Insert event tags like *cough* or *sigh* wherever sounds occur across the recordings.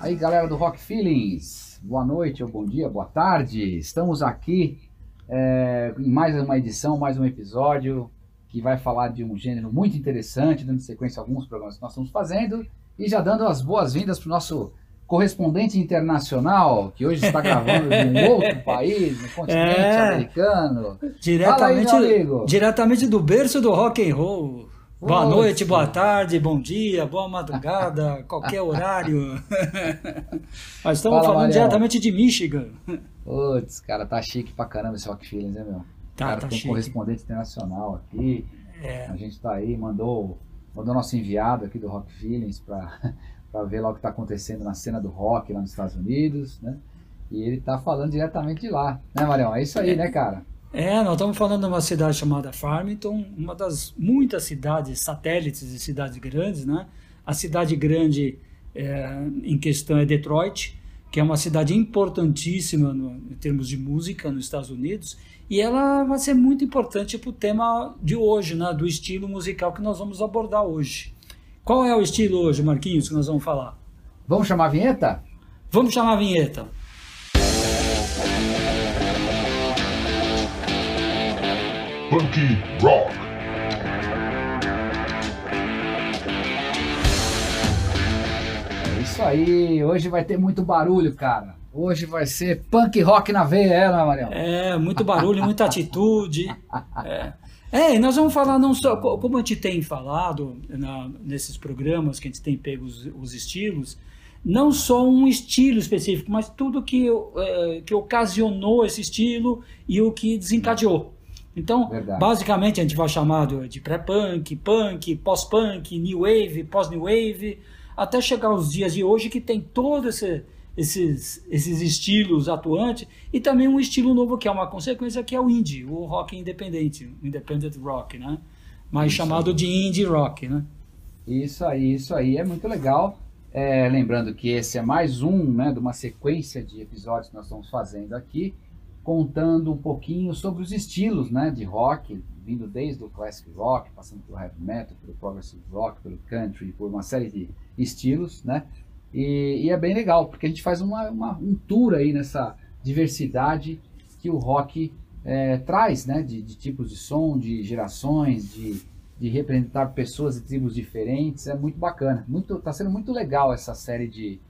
Aí, galera do Rock Feelings, boa noite, ou bom dia, boa tarde. Estamos aqui é, em mais uma edição, mais um episódio que vai falar de um gênero muito interessante, dando sequência a alguns programas que nós estamos fazendo e já dando as boas-vindas para o nosso correspondente internacional, que hoje está gravando de um outro *laughs* país, no continente É. americano. Diretamente, aí, diretamente do berço do rock and roll. Boa noite, boa tarde, bom dia, boa madrugada, *laughs* qualquer horário. *laughs* Nós estamos Fala, falando diretamente de Michigan. Putz, cara, tá chique pra caramba esse Rock Feelings, né, meu? Tá, cara, tá tem um chique. correspondente internacional aqui. É. A gente tá aí, mandou, mandou nosso enviado aqui do Rock Feelings pra, *laughs* pra ver lá o que tá acontecendo na cena do rock lá nos Estados Unidos, né? E ele tá falando diretamente de lá, né, Marião? É isso aí, né, cara? É, nós estamos falando de uma cidade chamada Farmington, uma das muitas cidades satélites de cidades grandes, né? A cidade grande é, em questão é Detroit, que é uma cidade importantíssima no- em termos de música nos Estados Unidos, e ela vai ser muito importante para o tema de hoje, né? Do estilo musical que nós vamos abordar hoje. Qual é o estilo hoje, Marquinhos, que nós vamos falar? Vamos chamar a vinheta? Vamos chamar a vinheta. Punky Rock. É isso aí, hoje vai ter muito barulho, cara. Hoje vai ser punk rock na veia, é, né, Marião? É, muito barulho, muita atitude. *laughs* É. É, e nós vamos falar não só, co- como a gente tem falado na- nesses programas que a gente tem pego os, os estilos, não só um estilo específico, mas tudo que, eh, que ocasionou esse estilo e o que desencadeou. Então, Verdade. basicamente, a gente vai chamar de de pré-punk, punk, pós-punk, new wave, pós-new wave, até chegar aos dias de hoje que tem todos esse, esses, esses estilos atuantes e também um estilo novo que é uma consequência que é o indie, o rock independente, o independent rock, né? Mais Isso chamado de indie rock, né? Isso aí, isso aí, é muito legal. É, lembrando que esse é mais um, né, de uma sequência de episódios que nós estamos fazendo aqui, contando um pouquinho sobre os estilos, né, de rock, vindo desde o classic rock, passando pelo heavy metal, pelo progressive rock, pelo country, por uma série de estilos, né? E, e é bem legal, porque a gente faz uma, uma- um tour aí nessa diversidade que o rock é, traz, né? De, de tipos de som, de gerações, de, de representar pessoas e tribos diferentes. É muito bacana. Muito, tá sendo muito legal essa série de,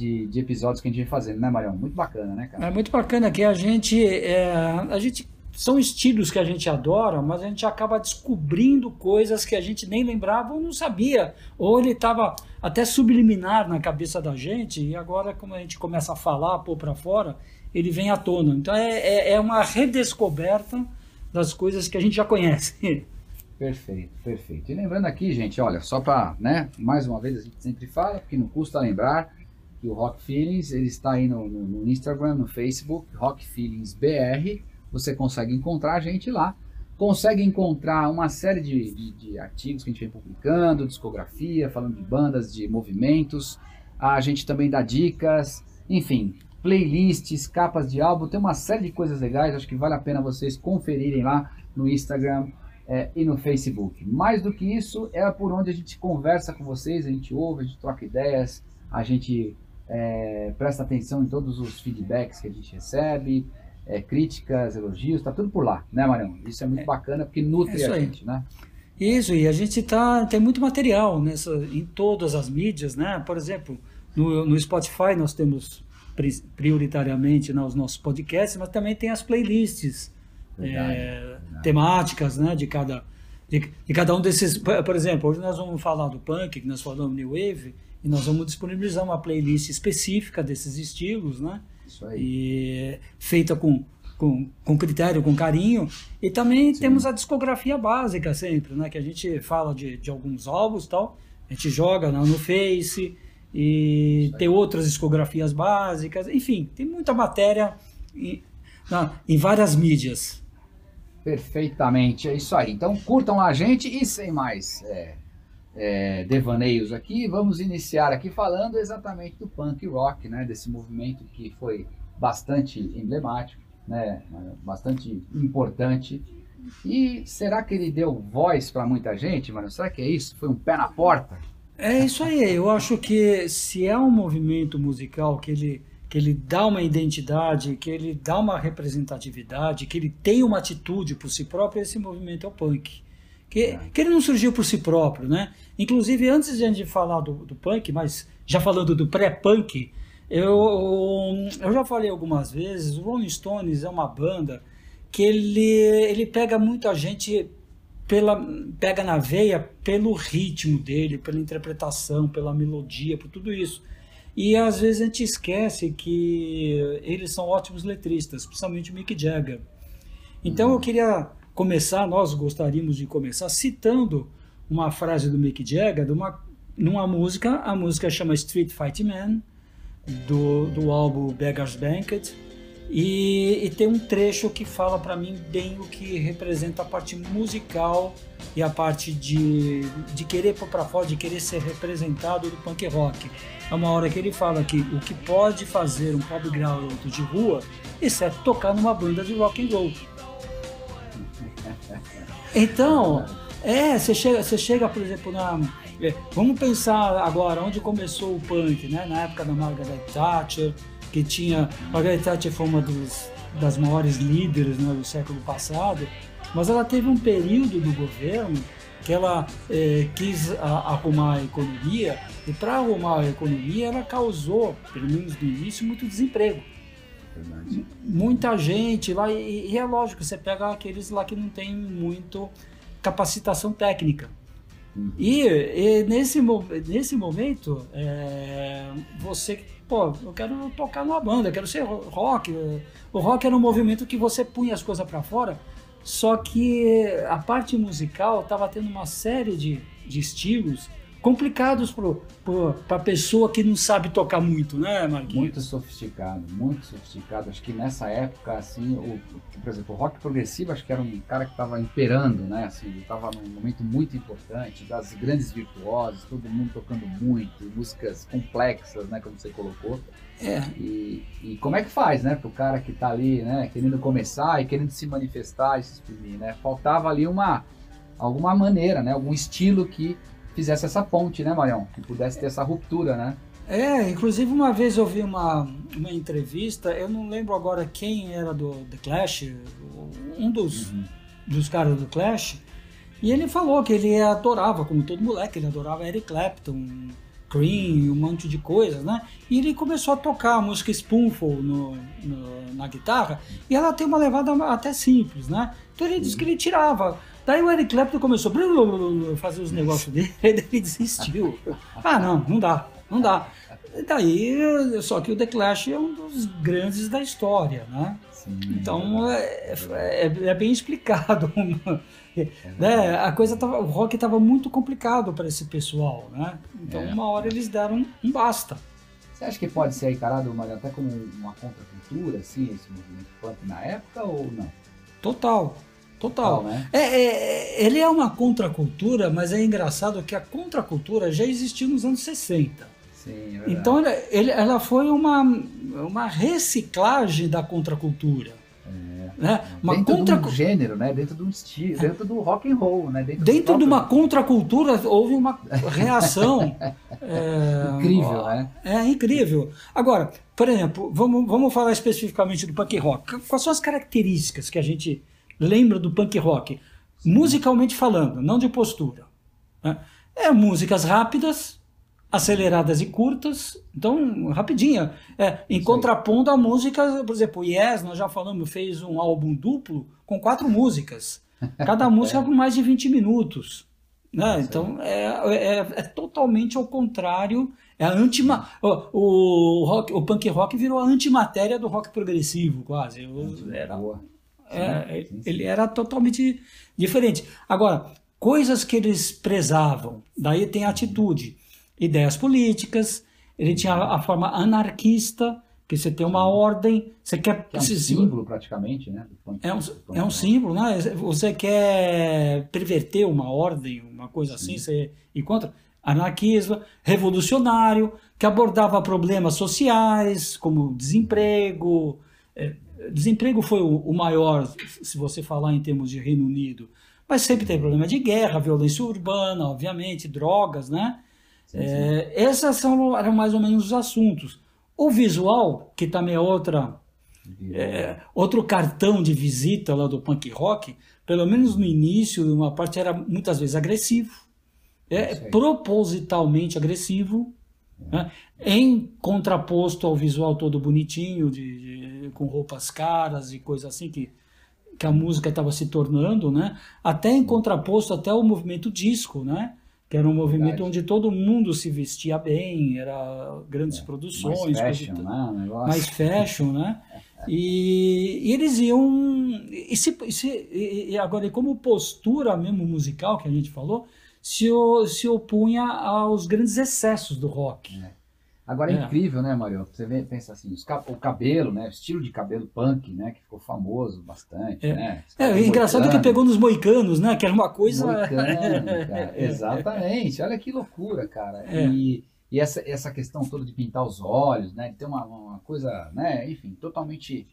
de, de episódios que a gente vem fazendo, né, Marião? Muito bacana, né, cara? É muito bacana que a gente, é, a gente são estilos que a gente adora, mas a gente acaba descobrindo coisas que a gente nem lembrava ou não sabia, ou ele estava até subliminar na cabeça da gente e agora como a gente começa a falar, pôr para fora, ele vem à tona. Então é, é, é uma redescoberta das coisas que a gente já conhece. *laughs* Perfeito, perfeito. E lembrando aqui, gente, olha, só para, né, mais uma vez a gente sempre fala, porque não custa lembrar que o Rock Feelings, ele está aí no, no- no Instagram, no Facebook, Rock Feelings BR, você consegue encontrar a gente lá, consegue encontrar uma série de, de- de artigos que a gente vem publicando, discografia, falando de bandas, de movimentos, a gente também dá dicas, enfim, playlists, capas de álbum, tem uma série de coisas legais, acho que vale a pena vocês conferirem lá no Instagram, é, e no Facebook. Mais do que isso, é por onde a gente conversa com vocês, a gente ouve, a gente troca ideias, a gente é, presta atenção em todos os feedbacks que a gente recebe, é, críticas, elogios, tá tudo por lá, né, Marião? Isso é muito bacana porque nutre É a gente, né? Isso, e a gente tá, tem muito material nessa, em todas as mídias, né? Por exemplo, no, no Spotify nós temos pri- prioritariamente né, os nossos podcasts, mas também tem as playlists Verdade, é, verdade. temáticas né, de, cada, de, de cada um desses. Por por exemplo, hoje nós vamos falar do punk, que nós falamos New Wave, e nós vamos disponibilizar uma playlist específica desses estilos, né? Isso aí. e feita com, com, com critério, com carinho. E também Sim. temos a discografia básica sempre, né? Que a gente fala de, de alguns álbuns e tal, a gente joga no Face e tem outras discografias básicas, enfim, tem muita matéria em, na- em várias mídias. Perfeitamente, é isso aí. Então curtam a gente e sem mais é, é, devaneios aqui, vamos iniciar aqui falando exatamente do punk rock, né? Desse movimento que foi bastante emblemático, né? Bastante importante. E será que ele deu voz para muita gente, mano? Será que é isso? Foi um pé na porta? É isso aí. Eu acho que se é um movimento musical que ele, que ele dá uma identidade, que ele dá uma representatividade, que ele tem uma atitude por si próprio, esse movimento é o punk. Que, é. que ele não surgiu por si próprio, né? Inclusive, antes de a gente falar do, do punk, mas já falando do pré-punk, eu, eu já falei algumas vezes, o Rolling Stones é uma banda que ele, ele pega muita gente pela pega na veia pelo ritmo dele, pela interpretação, pela melodia, por tudo isso. E às vezes a gente esquece que eles são ótimos letristas, principalmente o Mick Jagger. Então eu uhum. queria começar, nós gostaríamos de começar citando uma frase do Mick Jagger, de uma, numa música, a música chama Street Fight Man, do, do álbum Beggar's Banquet, e, e tem um trecho que fala para mim bem o que representa a parte musical e a parte de, de querer pôr para fora, de querer ser representado do punk rock. É uma hora que ele fala que o que pode fazer um pobre garoto de rua, isso é tocar numa banda de rock and roll. Então, é, você chega, você chega, por exemplo, na. É, vamos pensar agora onde começou o punk, né? Na época da Margaret Thatcher, que tinha. Margaret Thatcher foi uma dos, das maiores líderes né, do século passado, mas ela teve um período do governo que ela é, quis a, arrumar a economia e para arrumar a economia ela causou, pelo menos no início, muito desemprego. Verdade. Muita gente lá, e, e, é lógico, você pega aqueles lá que não tem muito capacitação técnica. Uhum. E, e, nesse, nesse momento, é, você, pô, eu quero tocar numa banda, eu quero ser rock. O rock era um movimento que você punha as coisas para fora, só que a parte musical estava tendo uma série de, de estilos complicados para a pessoa que não sabe tocar muito, né, Marquinhos? Muito sofisticado, muito sofisticado. Acho que nessa época, assim, o, por exemplo, o rock progressivo, acho que era um cara que estava imperando, né? Assim, estava num momento muito importante, das grandes virtuosas, todo mundo tocando muito, músicas complexas, né, como você colocou. É. E, e como é que faz, né, para o cara que está ali, né, querendo começar e querendo se manifestar e se exprimir, né? Faltava ali uma alguma maneira, né, algum estilo que fizesse essa ponte, né, Marião? Que pudesse ter essa ruptura, né? É, inclusive uma vez eu vi uma, uma entrevista, eu não lembro agora quem era do The Clash, um dos, uhum. dos caras do Clash, e ele falou que ele adorava, como todo moleque, ele adorava Eric Clapton, Cream, um monte de coisas, né? E ele começou a tocar a música Spoonful no, no, na guitarra, e ela tem uma levada até simples, né? Então ele disse que ele tirava Daí o Eric Clapton começou a fazer os negócios dele, *laughs* ele desistiu. Ah, não, não dá, não dá. E daí, só que o The Clash é um dos grandes da história, né? Sim, então é, é, é, bem explicado. *laughs* É né? A coisa tava, o rock estava muito complicado para esse pessoal, né? Então é. uma hora eles deram um basta. Você acha que pode ser encarado até como uma contracultura, assim, esse movimento punk na época ou não? Total. Total. né? é, é, ele é uma contracultura, mas é engraçado que a contracultura já existiu nos anos 60. Sim, é então ele, ela foi uma, uma reciclagem da contracultura. É. Né? Uma dentro contra... de um gênero, né? dentro de um estilo, dentro do rock and roll. Né? Dentro, dentro de uma contracultura houve uma reação. *laughs* é, incrível, né? É incrível. Agora, por exemplo, vamos, vamos falar especificamente do punk rock. Quais são as características que a gente lembra do punk rock, musicalmente falando, não de postura. Né? É músicas rápidas, aceleradas e curtas, então rapidinha. É, em contraponto a músicas, por exemplo, Yes, nós já falamos, fez um álbum duplo com quatro *laughs* músicas, cada música com mais de 20 minutos. Né? Então é, é, é, totalmente ao contrário. É a antima, o, o, rock, o punk rock virou a antimatéria do rock progressivo, quase. Eu, era, é, ele era totalmente diferente. Agora, coisas que eles prezavam, daí tem atitude, ideias políticas, ele tinha a forma anarquista, que você tem uma ordem, você quer... Que é um símbolo praticamente, né? É um, é um símbolo, né? Você quer perverter uma ordem, uma coisa Sim. assim, você encontra anarquismo, revolucionário, que abordava problemas sociais, como desemprego, é, Desemprego foi o, maior, se você falar em termos de Reino Unido, mas sempre tem problema de guerra, violência urbana, obviamente, drogas, né? É, esses são, eram mais ou menos os assuntos. O visual, que também é outra é, outro cartão de visita lá do punk rock, pelo menos no início, uma parte era muitas vezes agressivo, é, propositalmente agressivo, né? em contraposto ao visual todo bonitinho, de, de, com roupas caras e coisas assim que, que a música estava se tornando, né? até em contraposto até o movimento disco, né? que era um movimento Verdade. onde todo mundo se vestia bem, era grandes é, produções, mais fashion, né? mais fashion, né? E, e, eles iam. E, se, se, e agora, e como postura mesmo musical que a gente falou, se, se opunha aos grandes excessos do rock. É. Agora é, é, incrível, né, Mario? Você vê, pensa assim, o cabelo, né? O estilo de cabelo punk, né? Que ficou famoso bastante, é. né? É, engraçado que pegou nos moicanos, né? Que era uma coisa. Moicano, *laughs* Exatamente. Olha que loucura, cara. É. E, e essa, essa questão toda de pintar os olhos, né? De ter uma, uma coisa, né? Enfim, totalmente.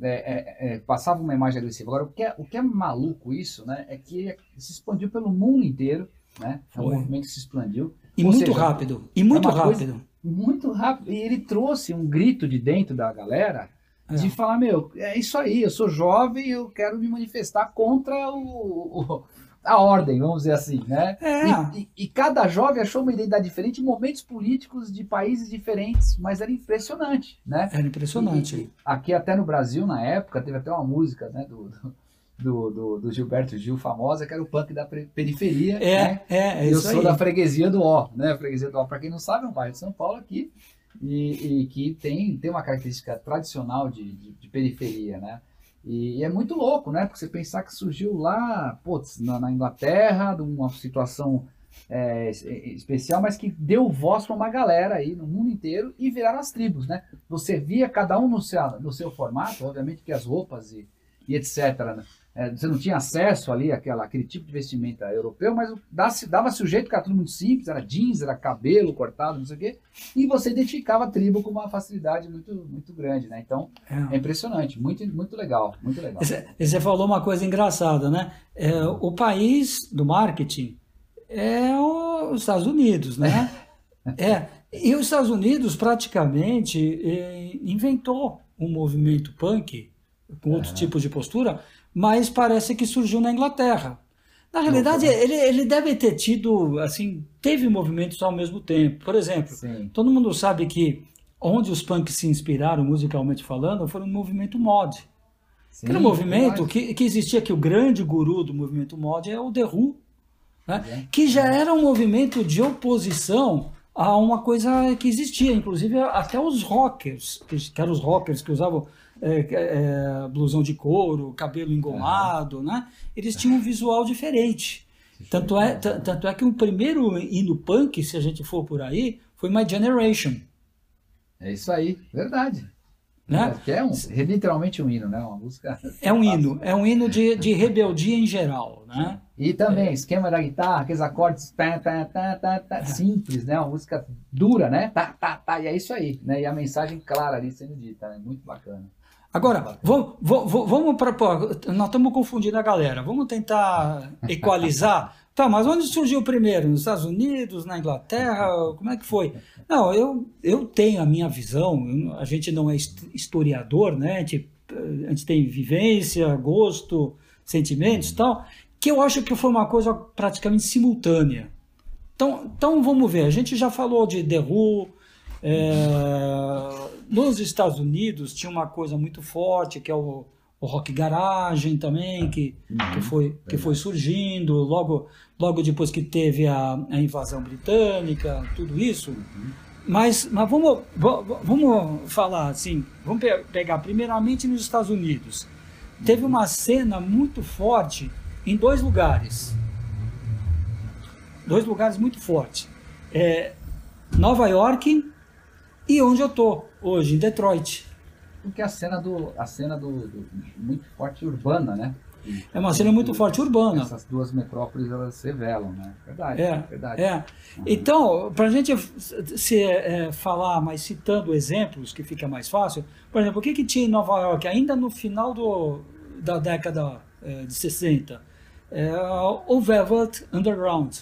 É, é, é, passava uma imagem agressiva. Agora, o que, é, o que é maluco isso, né? É que se expandiu pelo mundo inteiro, né? É um movimento que se expandiu. E Ou muito seja, rápido. E muito rápido muito rápido. E ele trouxe um grito de dentro da galera é. de falar, meu, é isso aí, eu sou jovem, eu quero me manifestar contra o, o a ordem, vamos dizer assim, né? É. E, e, e, cada jovem achou uma identidade diferente em momentos políticos de países diferentes, mas era impressionante, né? Era impressionante. E, aqui até no Brasil, na época, teve até uma música, né, do, do, do, do, Gilberto Gil famosa, que era o punk da periferia. É, né? é, é Eu sou aí. da freguesia do Ó, né? A freguesia do Ó, para quem não sabe, é um bairro de São Paulo aqui, e, e que tem, tem uma característica tradicional de, de, de periferia, né? E, e, é muito louco, né? Porque você pensar que surgiu lá, putz, na, na Inglaterra, de uma situação é, especial, mas que deu voz para uma galera aí no mundo inteiro e viraram as tribos, né? Você via cada um no seu, no seu formato, obviamente que as roupas e, e etc. Né? É, você não tinha acesso ali àquela, àquele tipo de vestimenta europeu, mas dava-se o jeito que era tudo muito simples, era jeans, era cabelo cortado, não sei o quê, e você identificava a tribo com uma facilidade muito, muito grande, né? Então, é, é impressionante, muito, muito legal, muito legal. E você falou uma coisa engraçada, né? É, o país do marketing é os Estados Unidos, né? *laughs* é, e os Estados Unidos praticamente é, inventou um movimento punk com outros tipos de postura, mas parece que surgiu na Inglaterra. Na realidade, ele, ele deve ter tido, assim, teve movimentos ao mesmo tempo. Por exemplo, Sim. todo mundo sabe que onde os punks se inspiraram musicalmente falando foi no movimento mod. Sim, que era um movimento que, que existia que o grande guru do movimento mod é o The Who, né? é. que já era um movimento de oposição a uma coisa que existia, inclusive até os rockers, que, que eram os rockers que usavam é, é, blusão de couro, cabelo engomado, uhum. né? Eles tinham um visual diferente. Tanto é, tanto é que o primeiro hino punk, se a gente for por aí, foi My Generation. É isso aí, verdade. Né? É, é um, literalmente um hino, né? Uma música. *laughs* É um hino, é um hino de, de rebeldia em geral, né? E também, é. esquema da guitarra, aqueles acordes tá, tá, tá, tá, tá, simples, né? Uma música dura, né? Tá, tá, tá, e é isso aí, né? E a mensagem clara ali sendo dita, né? Muito bacana. Agora, vamos, vamos para. Nós estamos confundindo a galera. Vamos tentar *laughs* equalizar. Tá, mas onde surgiu primeiro? Nos Estados Unidos, na Inglaterra? Como é que foi? Não, eu, eu tenho a minha visão. A gente não é historiador, né? A gente, a gente tem vivência, gosto, sentimentos e tal, que eu acho que foi uma coisa praticamente simultânea. Então, então vamos ver. A gente já falou de The Who, é, nos Estados Unidos tinha uma coisa muito forte que é o, o rock garagem também que, que, uhum. foi, que foi surgindo logo, logo depois que teve a, a invasão britânica, tudo isso. Uhum. Mas, mas vamos, vamos falar assim, vamos pegar primeiramente nos Estados Unidos. Teve uma cena muito forte em dois lugares. Dois lugares muito fortes. É, Nova York e onde eu tô hoje, em Detroit. Porque a cena do. a cena do, do muito forte urbana, né? É uma cena muito forte urbana. Essas duas metrópoles elas se revelam, né? Verdade. É, verdade. É. Uhum. Então, para a gente se, é, falar, mas citando exemplos, que fica mais fácil, por exemplo, o que, que tinha em Nova York, ainda no final do, da década é, de 60? É, o Velvet Underground.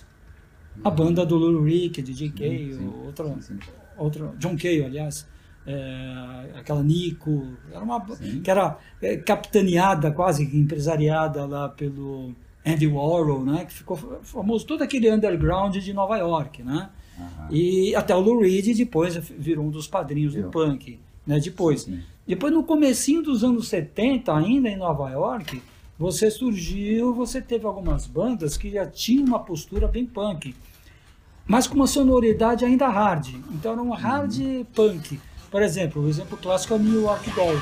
A banda do Lou Reed, DJ Kay, sim, outra, sim, sim. outra, John Kay, aliás, é, aquela Nico, era uma, Sim. que era é, capitaneada, quase empresariada lá pelo Andy Warhol, né? Que ficou famoso todo aquele underground de Nova York, né? Aham. E até o Lou Reed depois virou um dos padrinhos Virou. do punk, né? Depois. Sim. Depois, no comecinho dos anos 70, ainda em Nova York, você surgiu, você teve algumas bandas que já tinham uma postura bem punk, mas com uma sonoridade ainda hard. Então era um hard punk. Por exemplo, o exemplo clássico é o New York Dolls.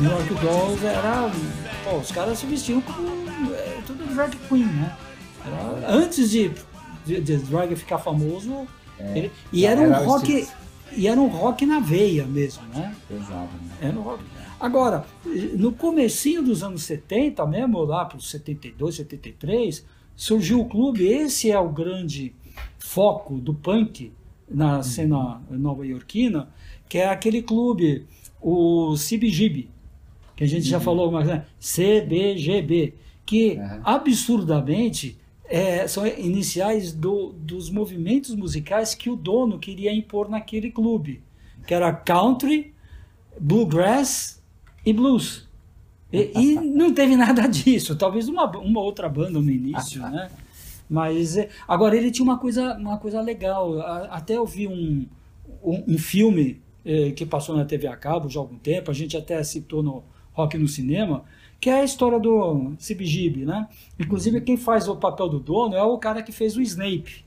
New York Dolls era. Pô, os caras se vestiam como é, tudo drag queen, né? Era- antes de, de, de drag ficar famoso. ele- e era um era o rock. E era um rock na veia mesmo, né? Pesado, né? Era um rock. Agora, no comecinho dos anos 70 mesmo, lá para os 72, 73, surgiu o clube, esse é o grande foco do punk na cena nova-iorquina, que é aquele clube, o CBGB, que a gente já falou algumas vezes, CBGB, que Uhum. absurdamente é, são iniciais do- dos movimentos musicais que o dono queria impor naquele clube, que era country, bluegrass e blues. E, *laughs* e não teve nada *laughs* disso, talvez uma, uma outra banda no início, né? Mas é, agora ele tinha uma coisa, uma coisa legal. Até eu vi um, um, um filme eh, que passou na TV a cabo já há algum tempo, a gente até citou no Rock no Cinema, que é a história do CBGB, né? Inclusive quem faz o papel do dono é o cara que fez o Snape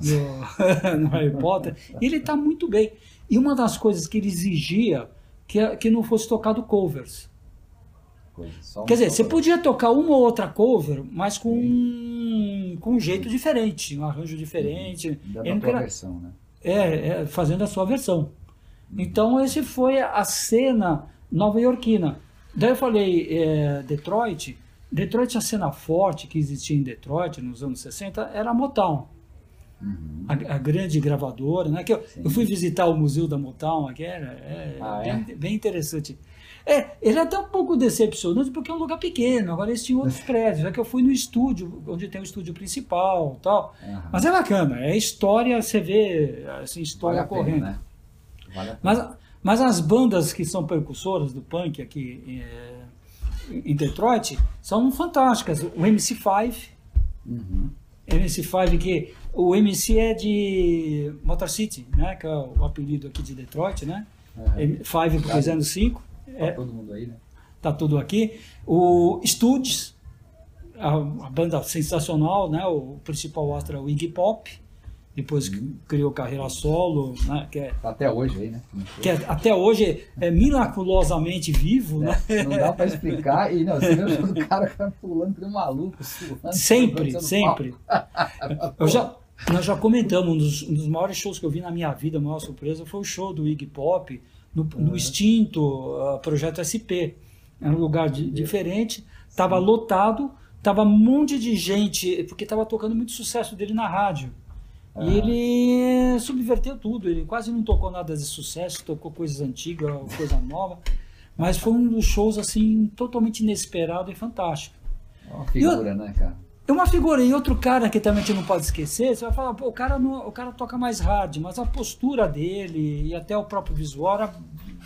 no, *laughs* no Harry Potter. E ele está muito bem. E uma das coisas que ele exigia que, que não fosse tocado covers. Coisa, Quer dizer, você podia tocar uma ou outra cover, mas com, um- com um jeito diferente, um arranjo diferente. Dando Ele a queria- versão, né? é, é, fazendo a sua versão. Então, esse foi a cena nova-iorquina. Daí eu falei, é, Detroit. Detroit, a cena forte que existia em Detroit nos anos 60 era a Motown. Uhum. A, a grande gravadora, né? Que eu, eu fui visitar o museu da Motown aqui, era é, Ah, é? bem, bem interessante. É, ele é até um pouco decepcionante porque é um lugar pequeno, agora eles tinham outros *laughs* prédios. É que eu fui no estúdio, onde tem o estúdio principal tal. Aham. Mas é bacana, é história, você vê assim, Vale história pena, correndo. né? Vale pena. Mas, mas as bandas que são percussoras do punk aqui é, em Detroit são fantásticas. O MC5, Uhum. MC5 que o MC é de Motor City, né, que é o apelido aqui de Detroit, né? Aham. 5 porque Claro. 5. Tá É, todo mundo aí, né? tá tudo aqui. O Studs, a, a banda sensacional, né? O principal astro é o Iggy Pop, depois que criou carreira solo, né? Que, é, Tá até hoje aí, né? que é- até hoje é miraculosamente vivo, né? É, não dá pra explicar. E não, você vê o cara que vai pulando que um maluco, suando. *laughs* Sempre, sempre. Eu já, nós já comentamos, um dos, um dos maiores shows que eu vi na minha vida, a maior surpresa, foi o show do Iggy Pop no, no extinto uh, Projeto SP. Era um lugar di- diferente, estava lotado, estava um monte de gente, porque estava tocando muito sucesso dele na rádio. E ele subverteu tudo, ele quase não tocou nada de sucesso, tocou coisas antigas, coisa nova, mas foi um dos shows assim totalmente inesperado e fantástico. É uma figura, né, cara? É uma figura e outro cara que também a gente não pode esquecer, você vai falar, pô, o cara, não, o cara toca mais hard, mas a postura dele e até o próprio visual era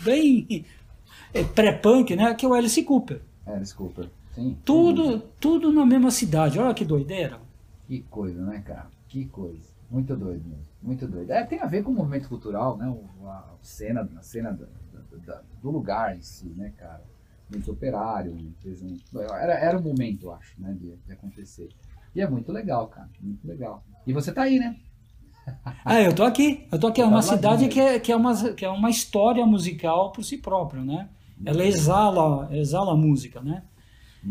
bem *laughs* é, pré-punk, né? Que é o Alice Cooper. É, desculpa. Sim. Tudo, tudo na mesma cidade. Olha que doideira. Que coisa, né, cara? Que coisa. Muito doido mesmo. Muito doido. É, tem a ver com o movimento cultural, né? O- A cena, a cena da- da- da- do lugar em si, né, cara? Muito operário, fez um- era, era o momento, eu acho, né, de, de acontecer. E é muito legal, cara. Muito legal. E você tá aí, né? Ah, eu tô aqui. Eu tô aqui. É uma cidade que é, que, é uma, que é uma história musical por si própria, né? Ela exala, exala a música, né?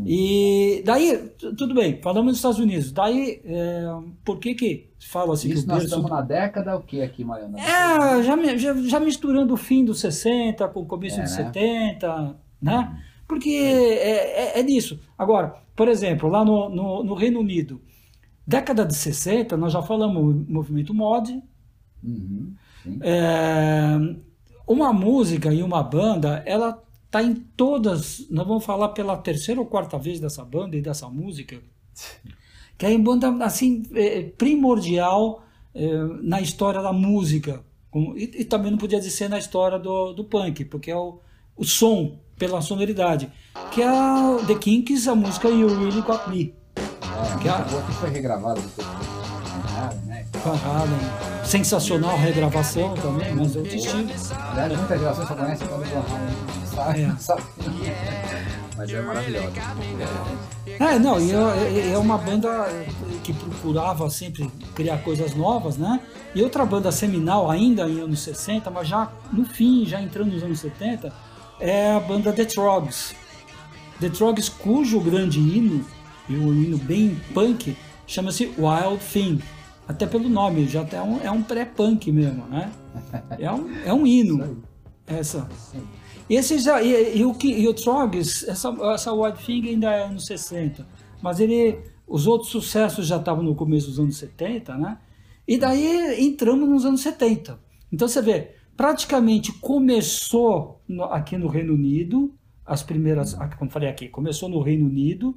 E daí, tu- tudo bem, falamos dos Estados Unidos. Daí, é, por que que fala assim Isso que nós estamos na década, o que aqui, Mariana? É, já, já, já misturando o fim dos 60 com o começo É, dos né? 70, né? Porque é, é, é nisso. Agora, por exemplo, lá no, no, no Reino Unido, década de 60, nós já falamos movimento mod, Uhum, é, uma música e uma banda, ela tá em todas. Nós vamos falar pela terceira ou quarta vez dessa banda e dessa música, que é em banda assim é, primordial é, na história da música. Como- E, e também não podia dizer na história do, do punk, porque é o, o som, pela sonoridade. Que é a The Kinks, a música You Really Got Me. É, Que a- que foi regravado depois. né? Halen. Sensacional regravação também, mas é outro estilo. Aliás, muitas gerações só conhecem quando o Halen sai, É. *laughs* sabe? Mas é maravilhosa. É, não, e é, é uma banda que procurava sempre criar coisas novas, né? E outra banda seminal, ainda em anos 60, mas já no fim, já entrando nos anos 70, é a banda The Trogs. The Trogs, cujo grande hino, e um hino bem punk, chama-se Wild Thing. Até pelo nome, já até é um, é um pré-punk mesmo, né? É um, é um hino. Essa. Esse já, e, e o, e o Trogs, essa, essa Wild Thing ainda é anos 60, mas ele, os outros sucessos já estavam no começo dos anos 70, né? E daí entramos nos anos 70. Então você vê, praticamente começou no- aqui no Reino Unido, as primeiras, como falei aqui, começou no Reino Unido,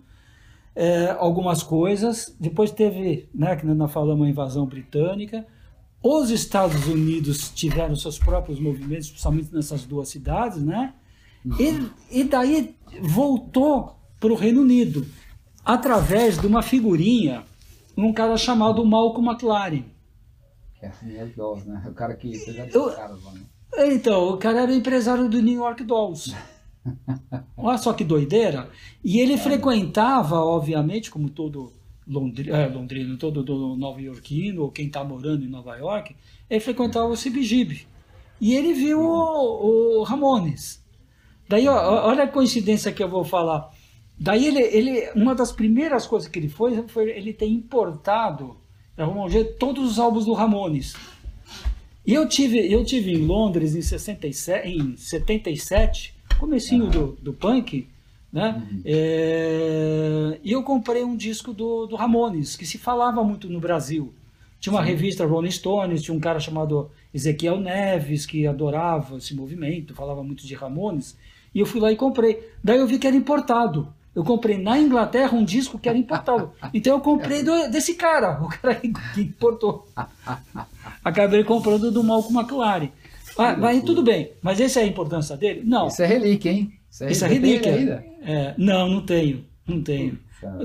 é, algumas coisas, depois teve, né, que nós falamos, a invasão britânica, os Estados Unidos tiveram seus próprios movimentos, principalmente nessas duas cidades, né? E, e daí voltou para o Reino Unido, através de uma figurinha, um cara chamado Malcolm McLaren. Que é assim, é Dolls, né? O cara que Eu- caras? Então, o cara era empresário do New York Dolls. *laughs* Olha só que doideira. E ele frequentava, obviamente, como todo londri é, londrino, todo do nova-iorquino, ou quem está morando em Nova York, ele frequentava o CBGB. E ele viu o, o Ramones. Daí, ó, olha a coincidência que eu vou falar. Daí ele, ele, uma das primeiras coisas que ele foi, foi ele ter importado, de algum jeito, todos os álbuns do Ramones. E eu tive, eu tive em Londres em, 67, em 77, comecinho do, do punk, né? É, e eu comprei um disco do, do Ramones, que se falava muito no Brasil. Tinha uma revista Rolling Stones, tinha um cara chamado Ezequiel Neves, que adorava esse movimento, falava muito de Ramones. E eu fui lá e comprei. Daí eu vi que era importado. Eu comprei na Inglaterra um disco que era importado. *laughs* Então eu comprei do- desse cara, o cara que, importou. *laughs* Acabei comprando do Malcolm McLaren. Ah, mas tudo bem. Mas essa é a importância dele? Não. Isso é relíquia, hein? Isso Isso é Tem ele relíquia. É, não, não tenho. Não tenho.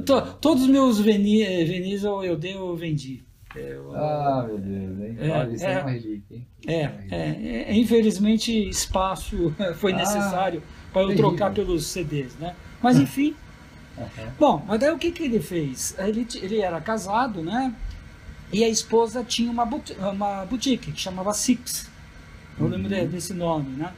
Tô- todos os meus veni- eh, vinis eu, eu dei, eu vendi. Eu- Ah, meu Deus, hein? É, Olha, isso é, é. uma relíquia, hein? É, relíquia. é, é, infelizmente espaço *laughs* foi Ah, necessário para eu terrível. trocar pelos CDs, né? Mas enfim. *laughs* Aham. Bom, mas daí o que, que ele fez? Ele, ele era casado, né? E a esposa tinha uma, buti- uma boutique que chamava Six. Eu lembro de- desse nome, né?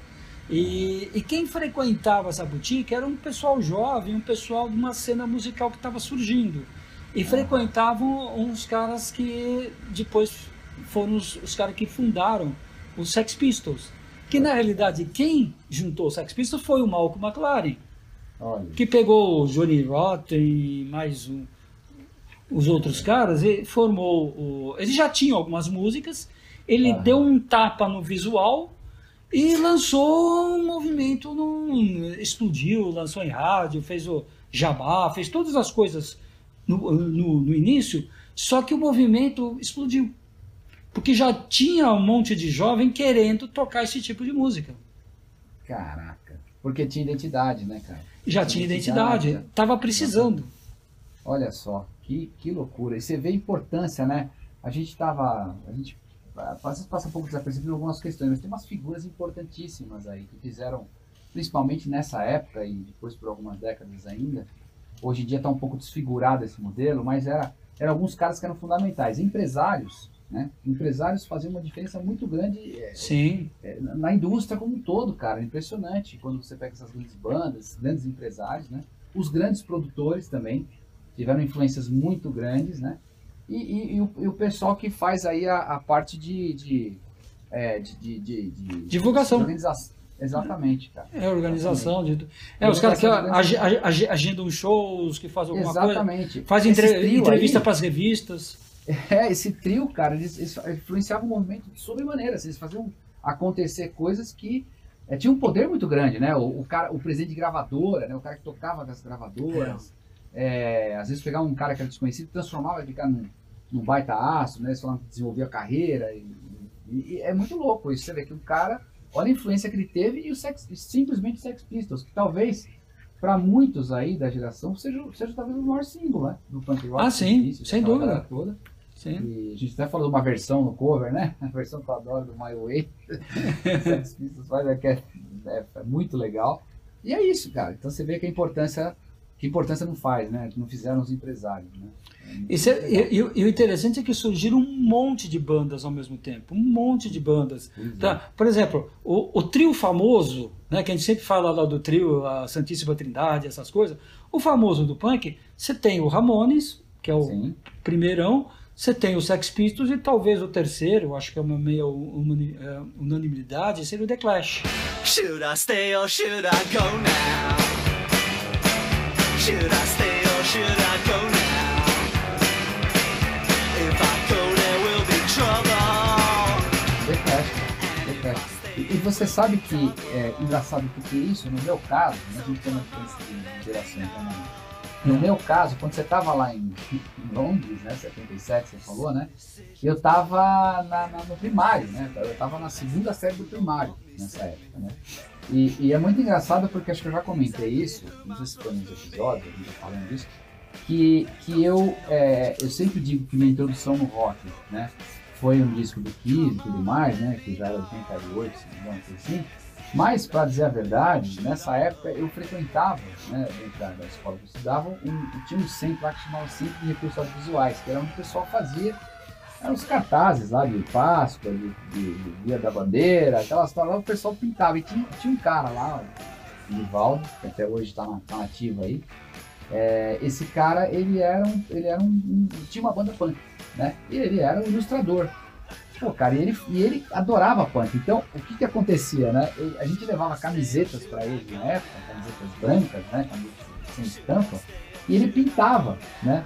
E, e quem frequentava essa boutique era um pessoal jovem, um pessoal de uma cena musical que estava surgindo. E frequentavam uns caras que depois foram os, os caras que fundaram os Sex Pistols. Que na realidade quem juntou os Sex Pistols foi o Malcolm McLaren Olha, que pegou o Johnny Rotten e mais um, os outros caras e formou o. Ele já tinha algumas músicas, ele Aham. deu um tapa no visual e lançou um movimento, num, explodiu, lançou em rádio, fez o jabá, fez todas as coisas no, no, no início, só que o movimento explodiu. Porque já tinha um monte de jovem querendo tocar esse tipo de música. caraca. Porque tinha identidade, né, cara? Já tinha identidade, já. estava precisando. Olha só, que, que loucura. E você vê a importância, né? A gente tava. A gente passa, passa um pouco desapercebido algumas questões, mas tem umas figuras importantíssimas aí que fizeram, principalmente nessa época e depois por algumas décadas ainda. Hoje em dia está um pouco desfigurado esse modelo, mas era, eram alguns caras que eram fundamentais. Empresários, né? Empresários faziam uma diferença muito grande é, Sim. é, na na indústria como um todo, cara. É impressionante quando você pega essas grandes bandas, grandes empresários, né? Os grandes produtores também tiveram influências muito grandes, né? E, e- e o, e o pessoal que faz aí a, a parte de, de, é, de, de- Divulgação. Exatamente, cara. É organização de. É, É os caras que ag- ag- agendam shows, que fazem alguma coisa. Exatamente. Fazem Esse entre- entrevista para as revistas. *laughs* É, esse trio, cara, eles, eles influenciavam o movimento de sobremaneira. assim, Eles faziam acontecer coisas que é, tinham um poder muito grande, né? O, o cara, o presidente de gravadora, né? O cara que tocava das gravadoras. é, às vezes pegava um cara que era desconhecido e transformava ele num, num baita aço, né? Eles falavam que desenvolvia a carreira. E, e- e é muito louco isso. Você vê que o cara, olha a influência que ele teve e o sex, simplesmente o Sex Pistols, que talvez para muitos aí da geração seja, seja talvez o maior símbolo, né? Do punk rock. Ah, sim, Isso, sem dúvida. Toda. Sim. E a gente até falou de uma versão no cover, né? *laughs* A versão que eu adoro do My Way. *laughs* Sex Pistols faz, é, é, é- é muito legal. E é isso, cara. Então você vê que a importância, que importância não faz, né? Que não fizeram os empresários, né? É é- e, e- e o interessante é que surgiram um monte de bandas ao mesmo tempo. Um monte de bandas. Pois é. Tá? Por exemplo, o, o trio famoso, né, que a gente sempre fala lá do trio, a Santíssima Trindade, essas coisas. O famoso do punk, você tem o Ramones, que é o Sim. primeirão, você tem o Sex Pistols e talvez o terceiro, acho que é uma meia é, unanimidade, seria o The Clash. Should I stay or should I go now? E, você sabe que é engraçado porque isso, no meu caso, né, a gente tem uma diferença de geração também. No meu caso, quando você estava lá em, em Londres, né, 77, você falou, né? Eu estava no primário, né? Eu estava na segunda série do primário nessa época, né? E, e é muito engraçado porque acho que eu já comentei isso, não sei se foi nos episódios, a gente já falando disso, que, que eu, é, eu sempre digo que minha introdução no rock, né? Foi um disco do Kiss e tudo mais, né? Que já era 88, se não me engano, assim. Mas, para dizer a verdade, nessa época eu frequentava, né, dentro da, escola que eu estudava, um, tinha um centro lá que chamava Centro de Recursos Audiovisuais, que era onde o pessoal fazia eram os cartazes lá de Páscoa, de, de- de Dia da Bandeira, aquelas coisas lá, o pessoal pintava. E tinha, tinha um cara lá, o Nivaldo, que até hoje está na, tá aí. É, esse cara, ele era um. Ele era um, um- Tinha uma banda punk, né? E ele era um ilustrador. Pô, cara, e ele, e ele adorava punk. Então, o que que acontecia, né? Ele- a gente levava camisetas para ele na época, camisetas brancas, né? Camisetas sem estampa, e ele pintava, né?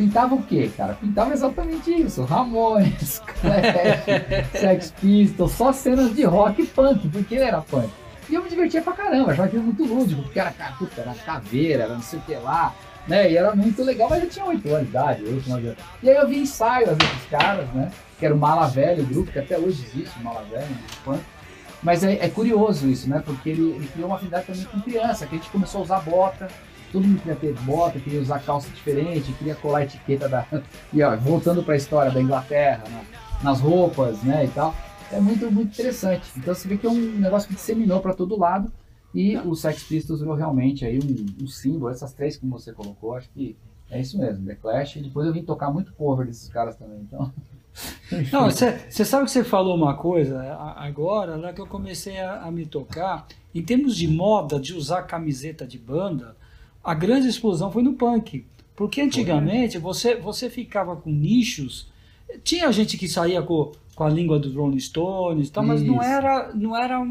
Pintava o quê, cara? Pintava exatamente isso. Ramones, *laughs* Clash, Sex Pistols, só cenas de rock e punk, porque ele era punk. E eu me divertia pra caramba, achava aquilo muito lúdico, porque era, ca- puta, era caveira, era não sei o que lá, né? E era muito legal, mas eu tinha 8 anos de idade, 8, 9 anos. E aí eu vi ensaio, às vezes, dos caras, né? Que era o Mala Velho, o grupo, que até hoje existe, o Mala Velho, grupo punk. Mas é, é curioso isso, né? Porque ele, ele criou uma afinidade também com criança, que a gente começou a usar bota, todo mundo queria ter bota, queria usar calça diferente, queria colar a etiqueta da. *laughs* E ó, voltando para a história da Inglaterra, né, nas roupas, né, e tal. É muito, muito interessante. Então você vê que é um negócio que disseminou para todo lado e o Sex Pistols virou realmente aí um, um símbolo. Essas três que você colocou, acho que é isso mesmo, The Clash. E depois eu vim tocar muito cover desses caras também, então. *laughs* Não, você sabe que você falou uma coisa a- agora, lá que eu comecei a, a me tocar. Em termos de moda, de usar camiseta de banda, a grande explosão foi no punk. Porque antigamente você, você ficava com nichos. Tinha gente que saía com, com a língua dos Rolling Stones, e tal, mas não era, não era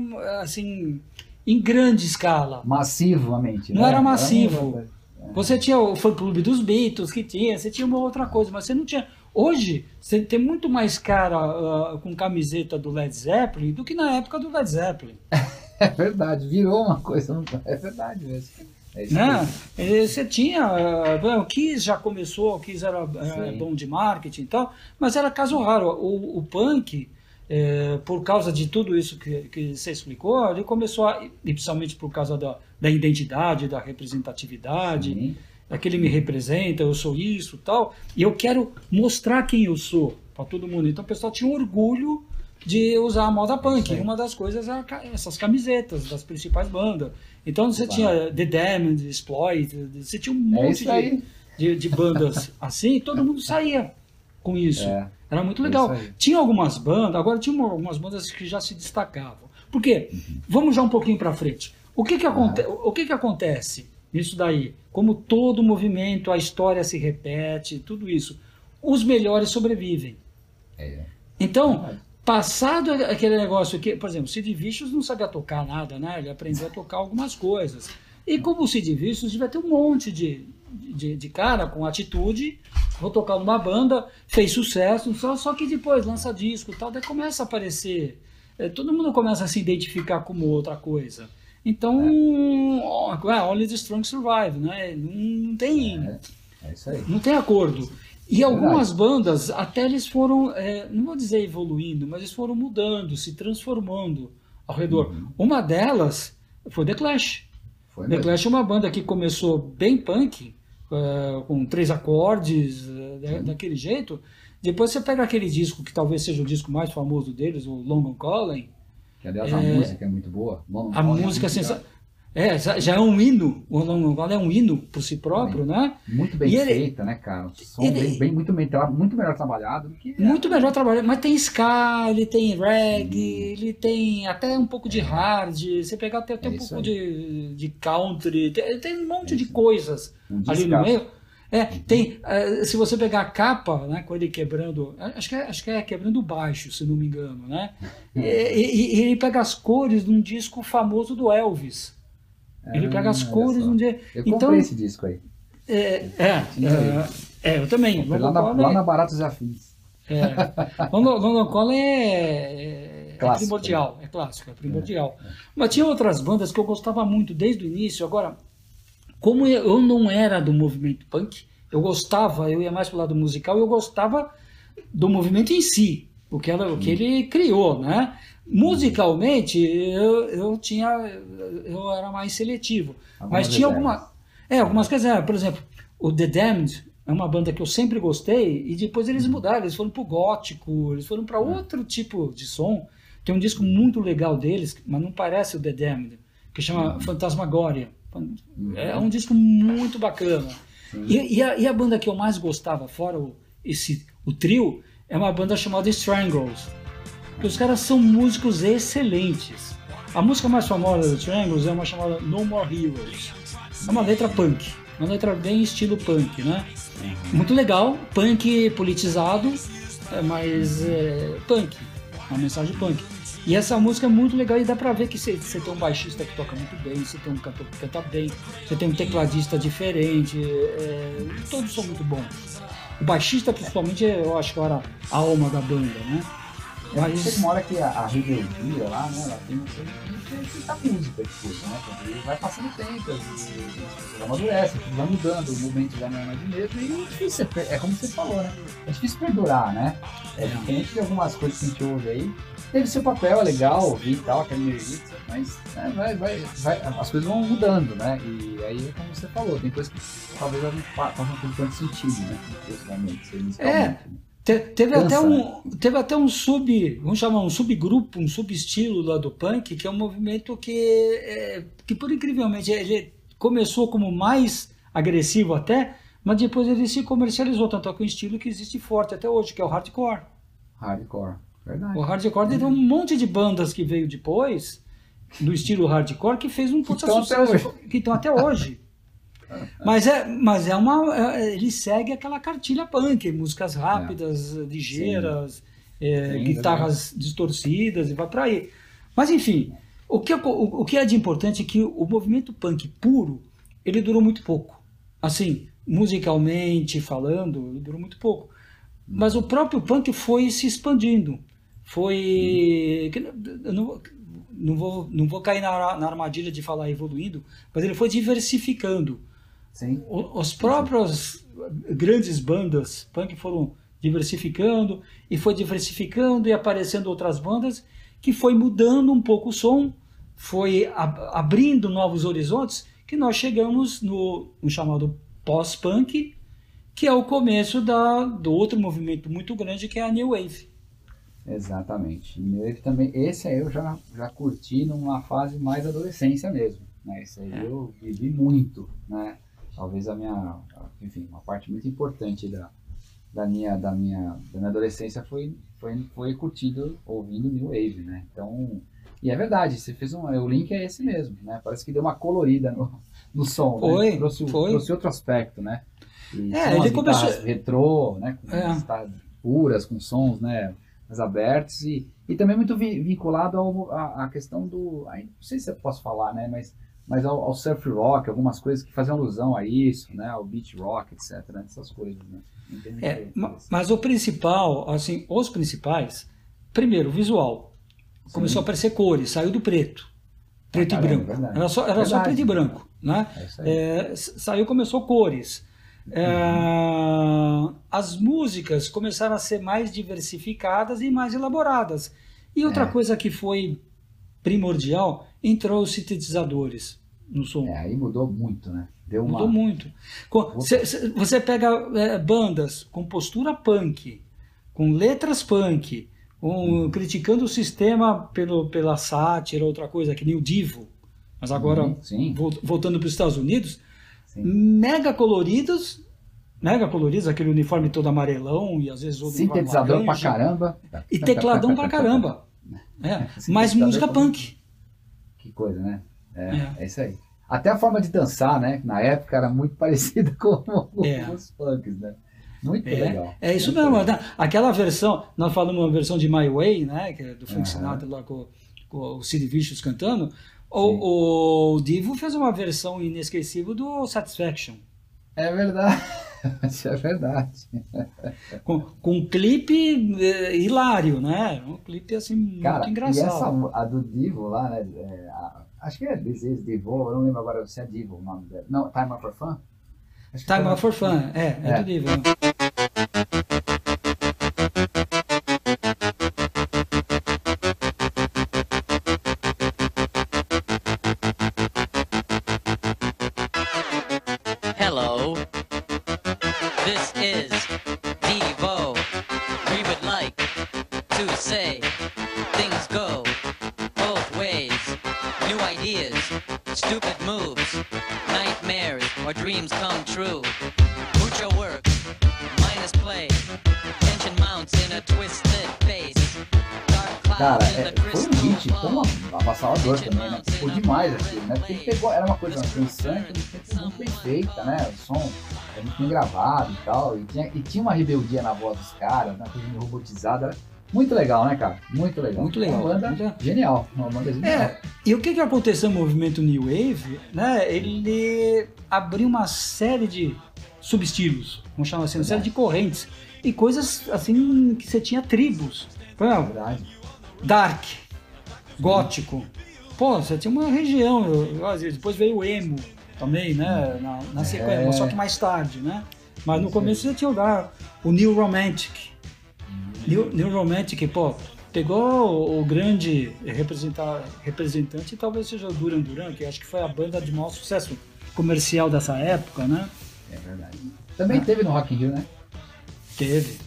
assim em grande escala. Massivamente. Não né? era massivo. coisa- Você tinha o fã clube dos Beatles que tinha, você tinha uma outra coisa, mas você não tinha. Hoje, você tem muito mais cara ah, com camiseta do Led Zeppelin do que na época do Led Zeppelin. *laughs* É verdade, virou uma coisa. É verdade mesmo. É Né? Eh, Você tinha. ah, o Kiss já começou, o Kiss era eh, Sim. bom de marketing e tal, mas era caso raro. O, o punk, eh, por causa de tudo isso que, que você explicou, ele começou, a, e principalmente por causa da, da identidade, da representatividade. Sim. é que ele me representa, eu sou isso tal, e eu quero mostrar quem eu sou para todo mundo. Então o pessoal tinha orgulho de usar a moda punk. Uma das coisas era ca- essas camisetas das principais bandas. Então você tinha The Damned, Exploit, você tinha um É monte isso de, de, de bandas *laughs* assim, e todo mundo saía com isso. É. Era muito É legal. Tinha algumas bandas, agora tinha uma- algumas bandas que já se destacavam. Por quê? Uhum. Vamos já um pouquinho para frente. O que que, aconte o que que acontece nisso daí? Como todo movimento, a história se repete, tudo isso. Os melhores sobrevivem. É. Então, passado aquele negócio que, por exemplo, o Sid Vicious não sabia tocar nada, né? Ele aprendeu a tocar algumas coisas. E como o Sid Vicious devia ter um monte de, de, de cara com atitude, vou tocar numa banda, fez sucesso, só, só que depois lança disco e tal, daí começa a aparecer, eh, todo mundo começa a se identificar como outra coisa. Então, é. only the strong survive, né? Não, não tem... É, é isso aí. Não tem acordo. E algumas bandas, até eles foram, é, não vou dizer evoluindo, mas eles foram mudando, se transformando ao redor. Uhum. Uma delas foi The Clash. Foi The mesmo. Clash é uma banda que começou bem punk, é, com três acordes, é, da- daquele jeito. Depois você pega aquele disco que talvez seja o disco mais famoso deles, o London Calling. Que aliás a É. música é muito boa. Bom, A olha, música é sensacional. É, já já é um hino. O London Calling é um hino por si próprio, né? Muito bem E ele- feita, né, cara? O som ele- bem, bem- muito, bem, muito melhor trabalhado do que. Muito melhor trabalhar, mas tem ska, ele tem reggae, ele tem até um pouco de hard, você pegar até, até É um pouco aí. de, de country, tem, tem um monte É de coisas Um ali no meio. É, tem, eh, se você pegar a capa, né, com ele quebrando, acho que, é, acho que é quebrando baixo, se não me engano, né? *laughs* E, e- e ele pega as cores de um disco famoso do Elvis. Ele pega as olha cores um dia. Eu comprei Então, esse disco aí. é, é, é, é, eu também. Comprei lá na, lá Calling- na Baratos Afins. é. London, London Calling é, é Clássico, primordial, é clássico, é primordial. Mas tinha outras bandas que eu gostava muito desde o início. Agora, como eu eu não era do movimento punk, eu gostava, eu ia mais pro lado musical, eu gostava do movimento em si, o que, ela, o que ele criou, né? Musicalmente, eu, eu tinha, eu era mais seletivo. Algumas mas tinha alguma, é, algumas coisas, é, por exemplo, o The Damned é uma banda que eu sempre gostei e depois eles mudaram, eles foram pro gótico, eles foram para outro tipo de som. Tem um disco muito legal deles, mas não parece o The Damned, que chama Fantasmagoria. É um disco muito bacana. E, e a, e a banda que eu mais gostava, fora o, esse, o trio, é uma banda chamada Strangles. Que os caras são músicos excelentes. A música mais famosa do Strangles é uma chamada No More Heroes. É uma letra punk, uma letra bem estilo punk, né? Muito legal, punk politizado, é, mas é, punk, uma mensagem punk. E essa música é muito legal e dá pra ver que você você tem um baixista que toca muito bem, você tem um cantor que canta bem, você tem um tecladista diferente, é, todos são muito bons. O baixista, principalmente, eu acho que era a alma da banda, né? Eu Mas, uma hora que a, a rebeldia lá, né? Ela tem que muita música depois, né? Porque vai passando tempo, ela amadurece, tudo vai mudando, o momento já não é mais o mesmo, e é difícil, é como você falou, né? É difícil perdurar, né? É diferente de algumas coisas que a gente ouve aí. Teve seu papel, é legal ouvir e tal, aquela energia, mas né, vai, vai, vai, as coisas vão mudando, né? E aí é como você falou, tem coisas que talvez não fa- façam tanto sentido, né? Pessoalmente, inicialmente. né? Te- Teve até, um, teve até um sub, vamos chamar um subgrupo, um subestilo lá do punk, que é um movimento que, é, que por incrivelmente, ele começou como mais agressivo até, mas depois ele se comercializou, tanto é que é um estilo que existe forte até hoje, que é o hardcore. Hardcore, verdade. O hardcore teve um monte de bandas que veio depois, do estilo hardcore, que fez um puta sucesso, que estão até hoje. Mas é, mas é uma. é- ele segue aquela cartilha punk, músicas rápidas, ligeiras, é, Sim, guitarras distorcidas e vai para aí. Mas enfim, o que, é, o, o que é de importante é que o movimento punk puro ele durou muito pouco. Assim, musicalmente falando, ele durou muito pouco. Mas o próprio punk foi se expandindo. Foi. Eu não, vou- não, vou, não vou cair na, na armadilha de falar evoluindo, mas ele foi diversificando. Sim. O- Os próprios grandes bandas punk foram diversificando e foi diversificando e aparecendo outras bandas que foi mudando um pouco o som, foi ab- abrindo novos horizontes, que nós chegamos no, no chamado pós-punk, que é o começo da, do outro movimento muito grande que é a New Wave. Exatamente. E ele também, esse aí eu já, já curti numa fase mais adolescência mesmo. Né? Esse aí eu vivi muito, né? Talvez a minha, enfim, uma parte muito importante da, da, minha, da, minha, da minha adolescência foi, foi, foi curtido ouvindo New Wave, né? Então, e é verdade, você fez um, o link é esse mesmo, né? Parece que deu uma colorida no, no som, Foi, né? Trouxe, foi. trouxe outro aspecto, né? E É, ele começou- retrô, né? Com É. puras, com sons, né? mais abertos e, e também muito vi- vinculado à questão do, aí, não sei se eu posso falar, né, mas, mas ao, ao surf rock, algumas coisas que faziam alusão a isso, né, ao beach rock, etc, né, essas coisas, né. É, isso. mas o principal, assim, os principais, primeiro, o visual. Começou a aparecer cores, saiu do preto. Preto caramba, e branco. verdade. Era só, era só preto e branco. Né? É. É, saiu, começou cores. É, as músicas começaram a ser mais diversificadas e mais elaboradas. E outra É. coisa que foi primordial, entrou os sintetizadores no som. É, aí mudou muito, né, deu uma... Mudou muito. Cê- cê- Você pega é, bandas com postura punk, com letras punk, com- criticando o sistema pelo, pela sátira, outra coisa, que nem o Divo, mas agora Uhum, voltando para os Estados Unidos, Sim. mega coloridos, mega coloridos, aquele uniforme todo amarelão e às vezes o uniforme Sintetizador pra caramba. E tecladão pra caramba. *laughs* É, mas música punk. Coisa, né? É, É. é, isso aí. Até a forma de dançar, né? Na época era muito *laughs* parecida com É. os punks, né? Muito legal. É, é isso Muito mesmo. legal. né? Aquela versão, nós falamos uma versão de My Way, né? Que é do Frank. Sinatra lá com, com o Sid Vicious cantando. O, o Divo fez uma versão inesquecível do Satisfaction. É verdade. *laughs* Isso é verdade. Com, com um clipe eh, hilário, né? Um clipe assim muito Cara, e engraçado. essa, a do Divo lá, né? é, a- acho que é is Divo, eu não lembro agora se é Divo o nome dela. Não, Time for Fun? Acho Time Out for Fun, é, é, É. do Divo. Or dreams come true. Mucho work, minus play. Tension mounts in a twisted face. Dark Cara, é, foi um hit, uma, avassalador também, né? Ficou demais aquilo, né? Porque ele pegou, era uma coisa dançante, muito bem feita, né? O som é muito bem gravado e tal, e tinha, e tinha uma rebeldia na voz dos caras, né? Coisa meio robotizada. Era muito legal, né, cara? Muito legal. Muito legal, Uma banda muito genial, uma banda genial. É, e o que, que aconteceu no movimento New Wave, né? Ele abriu uma série de subestilos, vamos chamar assim, uma série de correntes e coisas assim que você tinha tribos. É verdade. dark, gótico. Pô, você tinha uma região, eu- eu- depois veio o emo também, né? Na, na sequência, É. só que mais tarde, né? Mas no começo você tinha o, dar, o New Romantic. New, New Romantic, pô, pegou o, grande representa- representante, talvez seja o Duran Duran, que acho que foi a banda de maior sucesso comercial dessa época, né? É verdade. Também teve no Rock in Rio, né? Teve.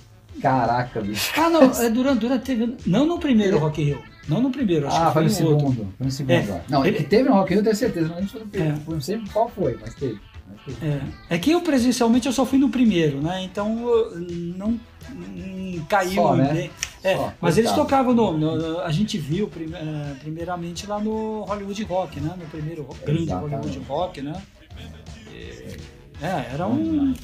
Caraca, bicho. Ah, não, é Duran Duran teve. Não no primeiro Rock in Rio. Não no primeiro, acho Ah, que foi foi no no outro. segundo. Foi no segundo. É. Não, ele- que teve no Rock in Rio, tenho certeza. Não lembro se foi no É. primeiro. Não sei qual foi, mas teve. É, é que eu presencialmente eu só fui no primeiro, né? Então eu não hum, caiu Só, né? bem. É, Só, mas eles tocavam no, no- A gente viu prime- eh, primeiramente lá no Hollywood Rock, né? No primeiro ro- grande Exatamente. Hollywood Rock, né? E, é, era um.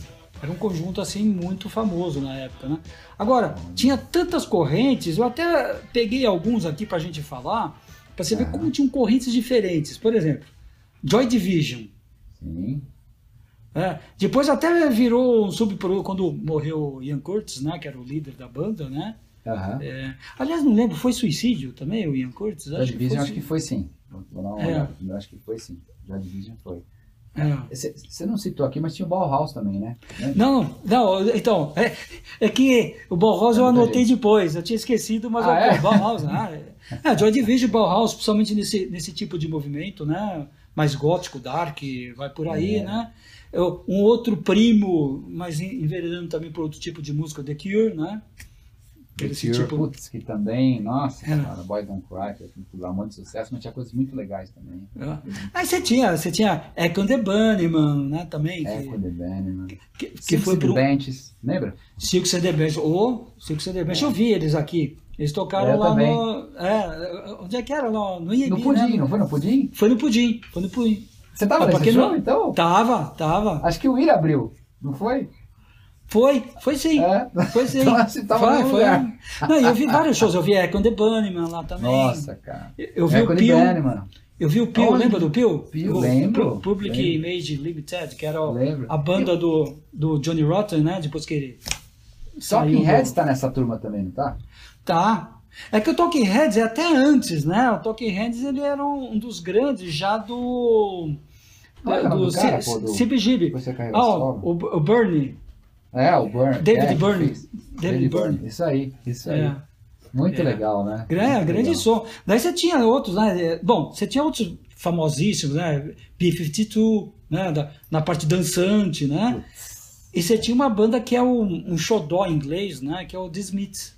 Era um conjunto assim muito famoso na época, né? Agora, tinha tantas correntes, eu até peguei alguns aqui pra gente falar, pra você ver Aham. como tinham correntes diferentes. Por exemplo, Joy Division. Sim. É, depois até virou um subproduto quando morreu o Ian Curtis, né, que era o líder da banda, né? Aham. É, aliás, não lembro, foi suicídio também o Ian Curtis? Joy Division acho que foi sim. Vou dar uma É. olhada. Acho que foi sim. Joy Division foi. É. Você não citou aqui, mas tinha o Bauhaus também, né? Não, não, então, é, é que o Bauhaus eu anotei depois, eu tinha esquecido, mas Ah, o é? Bauhaus, ah, é, é, Joy Division e Bauhaus, principalmente nesse, nesse tipo de movimento, né, mais gótico, dark, vai por aí, É. né, Eu- um outro primo, mas en- enveredando também por outro tipo de música, The Cure, né, The esse Cure, tipo- putz, que também, nossa, É. cara, Boys Don't Cry, que foi um monte de sucesso, mas tinha coisas muito legais também. É. Aí você tinha, você tinha Echo and the Bunnyman, né, também, É, que, com The Bannerman. que, que Six foi pro Benches, lembra? Six and the Bench, ou Six and the Bench, eu vi eles aqui, eles tocaram É, eu lá também. no, é, onde é que era? No, no IEB, No Pudim, né? não foi no Pudim? Foi no Pudim, foi no Pudim. Você tava Ah, nesse show, não- então? Tava, tava. Acho que o Ira abriu, não foi? Foi, foi sim. É? Foi sim. *laughs* Então, foi, foi. Não, eu vi vários shows. Eu vi Echo and the Bunnyman lá também. Nossa, cara. Eu vi Echo o Pio. Eu vi o Pio, lembra do Pio? Pio, O lembro, Pu- Public lembro. Image Limited, que era Lembro. a banda do, do Johnny Rotten, né? Depois que ele do- Heads tá nessa turma também, não tá? Tá. É que o Talking Heads é até antes, né? O Talking Heads ele era um dos grandes já do. É o nome do C- cara, pô, do- CBGB. Ah, o, o Bernie. É, o Burn. David é, Byrne. David Byrne. Isso aí, isso aí. É. Muito É. legal, né? Grande, Muito grande legal. som. Daí você tinha outros, né? Bom, você tinha outros famosíssimos, né? P-52, né? Da, na parte dançante, né? E você tinha uma banda que é um, um xodó em inglês, né? Que é o The Smiths.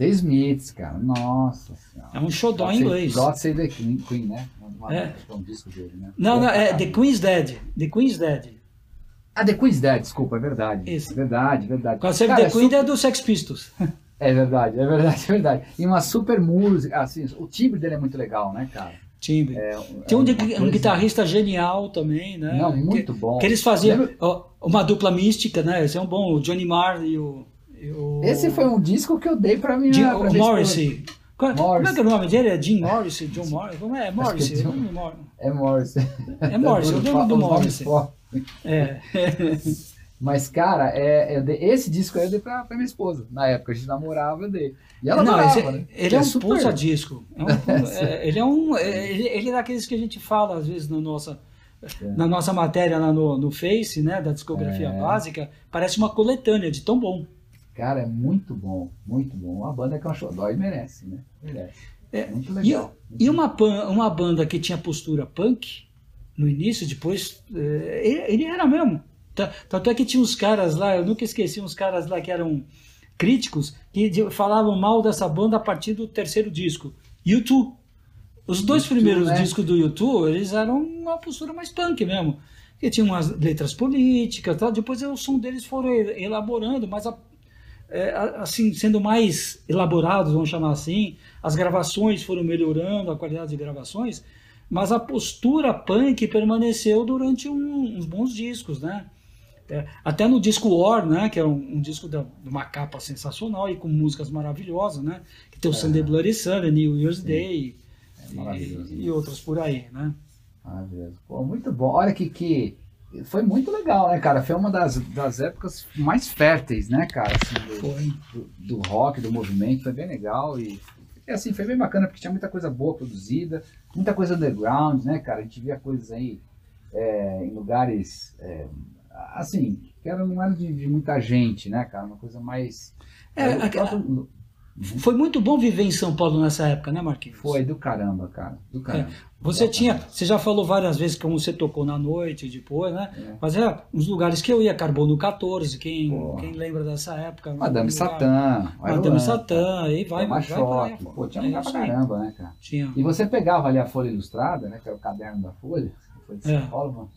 The Smiths, cara. Nossa senhora. É um xodó God em Save- inglês. God Save the Queen, Queen, né? Uma, É. é um disco dele, né? Não, não, é Cara. The Queen's Dead. The Queen's Dead. Ah, The Queen's Dead, desculpa, é verdade. Isso. Verdade, verdade. Quando você Cara, The é Queen super- é do Sex Pistols. *laughs* É verdade, é verdade, é verdade. E uma super música, assim, o timbre dele é muito legal, né, cara? Timbre. É, Tem um, é uma um coisa- guitarrista genial também, né? Não, muito que, bom. Que eles faziam Lembra- uma dupla mística, né? Esse é um bom, o Johnny Marr e o... e o- Esse foi um disco que eu dei pra minha. Jim, pra o. Morrissey. Qual- Como é Morrissey. que é o nome dele? É Jim Morrissey? John Morrissey? Como é? É Morrissey. John- o nome Mor- É Morrissey. É Morrissey, *laughs* eu lembro do Os nomes Morrissey. É. *laughs* Mas, cara, é, eu dei- esse disco aí eu dei pra, pra minha esposa. Na época, a gente namorava, eu dei. E ela Não, adorava, esse- né? ele é, um super- puta disco. É um *laughs* é, ele é um. é, ele, ele é daqueles que a gente fala, às vezes, na nossa, na nossa matéria lá no, no Face, né? Da discografia É. básica. Parece uma coletânea de tão bom. Cara, é muito bom, muito bom. Uma banda que é um xodó e merece, né? Merece. É, Muito E, legal. e uma, pan- uma banda que tinha postura punk no início, depois. é, ele, ele era mesmo. Ta- Tanto é que tinha uns caras lá, eu nunca esqueci, uns caras lá que eram críticos, que falavam mal dessa banda a partir do terceiro disco. YouTube. Os dois U2, primeiros né? discos do YouTube, eles eram uma postura mais punk mesmo. Que tinham umas letras políticas, tal. depois o som deles foram e- elaborando, mas a- é, assim, sendo mais elaborados, vamos chamar assim, as gravações foram melhorando, a qualidade de gravações, mas a postura punk permaneceu durante um- uns bons discos, né? É, até no disco War, né, que é um, um disco de uma capa sensacional e com músicas maravilhosas, né? Que tem o Sunday Bloody Sunday, New Year's Day É e, e outras por aí, né? Maravilhoso. Pô, muito bom. Olha que, que foi muito legal, né, cara? Foi uma das, das épocas mais férteis, né, cara? Assim, do, Foi. do, do rock, do movimento, foi bem legal e e, assim, foi bem bacana porque tinha muita coisa boa produzida, muita coisa underground, né, cara? A gente via coisas aí é, em lugares, é, assim, que era, não era de, de muita gente, né, cara? Uma coisa mais... É, o a- próprio- Foi muito bom viver em São Paulo nessa época, né, Marquinhos? Foi do caramba, cara, do caramba. Você Exatamente. tinha, você já falou várias vezes como você tocou na noite depois, né? É. Mas é uns lugares que eu ia, Carbono 14, quem, Pô. quem lembra dessa época? Madame Satã, Madame Satã, aí vai, vai, vai, choque. vai, Pô, tinha é lugar pra caramba, né, cara? Tinha. E você pegava ali a Folha Ilustrada, né? Que era o caderno da Folha, que foi de São É. Paulo, mano.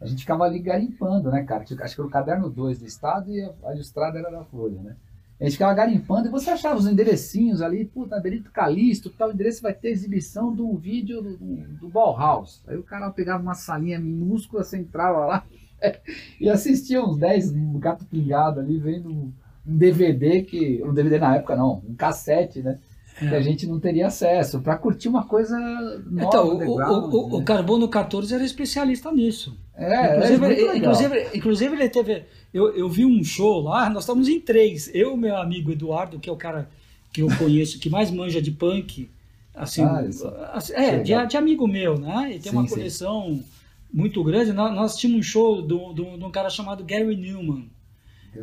A gente ficava ali garimpando, né, cara? Acho que era o caderno 2 do Estado e a Ilustrada era da Folha, né? A gente ficava garimpando e você achava os enderecinhos ali, puta, Benito Calixto, tal endereço vai ter exibição do vídeo do, do Bauhaus. Aí o cara pegava uma salinha minúscula, você entrava lá *laughs* e assistia uns 10 gato pingado ali, vendo um um DVD que. Um DVD na época não, um cassete, né? Que a É. gente não teria acesso, pra curtir uma coisa nova, Então, o, o, o, né? Carbono 14 era especialista nisso. É, inclusive, é inclusive, inclusive ele teve. Eu, eu vi um show lá, nós estávamos em três. Eu, meu amigo Eduardo, que é o cara que eu conheço, que mais manja de punk. Assim, Ah, assim, é, de, de amigo meu, né? E tem uma Sim, sim. coleção muito grande. Nós, nós tínhamos um show de um cara chamado Gary Newman,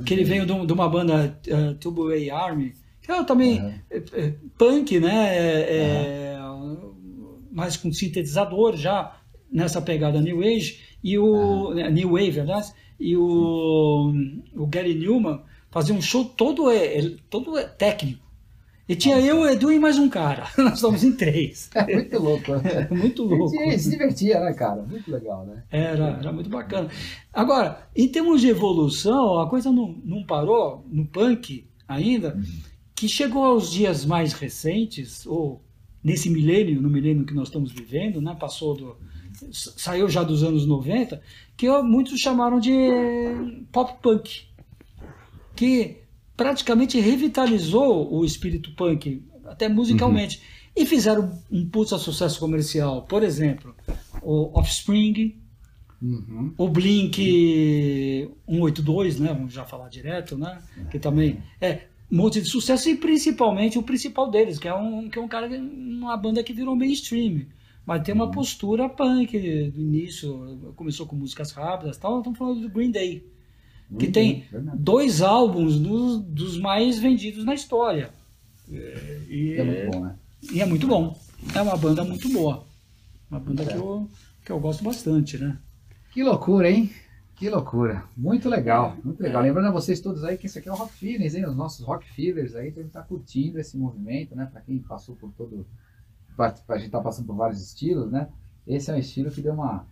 que ele veio de, de uma banda uh, Tubo A Army, que é também Uhum. é, é, punk, né? É, é, mais com sintetizador já nessa pegada New Age e o né, New Wave, aliás, e o, o Gary Newman fazia um show todo é, é, todo é técnico. E tinha eu, o Edu e mais um cara. *laughs* Nós estamos em três. É muito louco, né? *laughs* Muito louco. Gente se divertia, né, cara? Muito legal, né? Era, era muito bacana. Agora, em termos de evolução, a coisa não, não parou no punk ainda, que chegou aos dias mais recentes, ou nesse milênio, no milênio que nós estamos vivendo, né, passou do. Saiu já dos anos 90, que muitos chamaram de pop punk. que praticamente revitalizou o espírito punk, até musicalmente. E fizeram um puta sucesso comercial. Por exemplo, o Offspring, Uhum. o Blink 182, né? Vamos já falar direto, né? Que também é um monte de sucesso e principalmente o principal deles, que é um, que é um cara, uma banda que virou mainstream. Mas tem uma postura punk do início, começou com músicas rápidas e tal. Estamos falando do Green Day, que tem verdade. dois álbuns dos, dos mais vendidos na história. É, E É muito bom, né? e é muito bom. É uma banda muito boa. Uma banda que eu, que eu gosto bastante, né? Que loucura, hein? Que loucura. Muito legal, muito legal. Lembrando a vocês todos aí que esse aqui é o Rock Feelings, hein? Os nossos Rock Feelers aí, pra gente tá curtindo esse movimento, né? Pra quem passou por todo. Pra gente tá passando por vários estilos, né? Esse é um estilo que deu uma,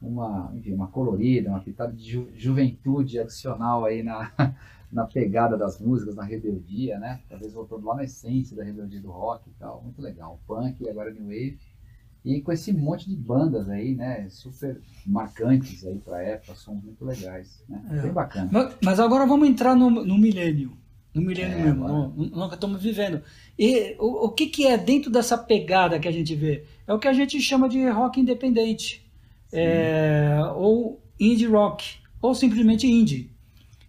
uma, enfim, uma colorida, uma pitada de ju- juventude adicional aí na, *laughs* na pegada das músicas, na rebeldia, né? Talvez voltando lá na essência da rebeldia do rock e tal. Muito legal. Punk e agora New Wave. E com esse monte de bandas aí, né? Super marcantes aí pra época, sons muito legais, né? É. Bem bacana. Mas, mas agora vamos entrar no, no milênio. No milênio É, mesmo, no, no que estamos vivendo. E o, o que, que é dentro dessa pegada que a gente vê? É o que a gente chama de rock independente. É, ou indie rock. Ou simplesmente indie.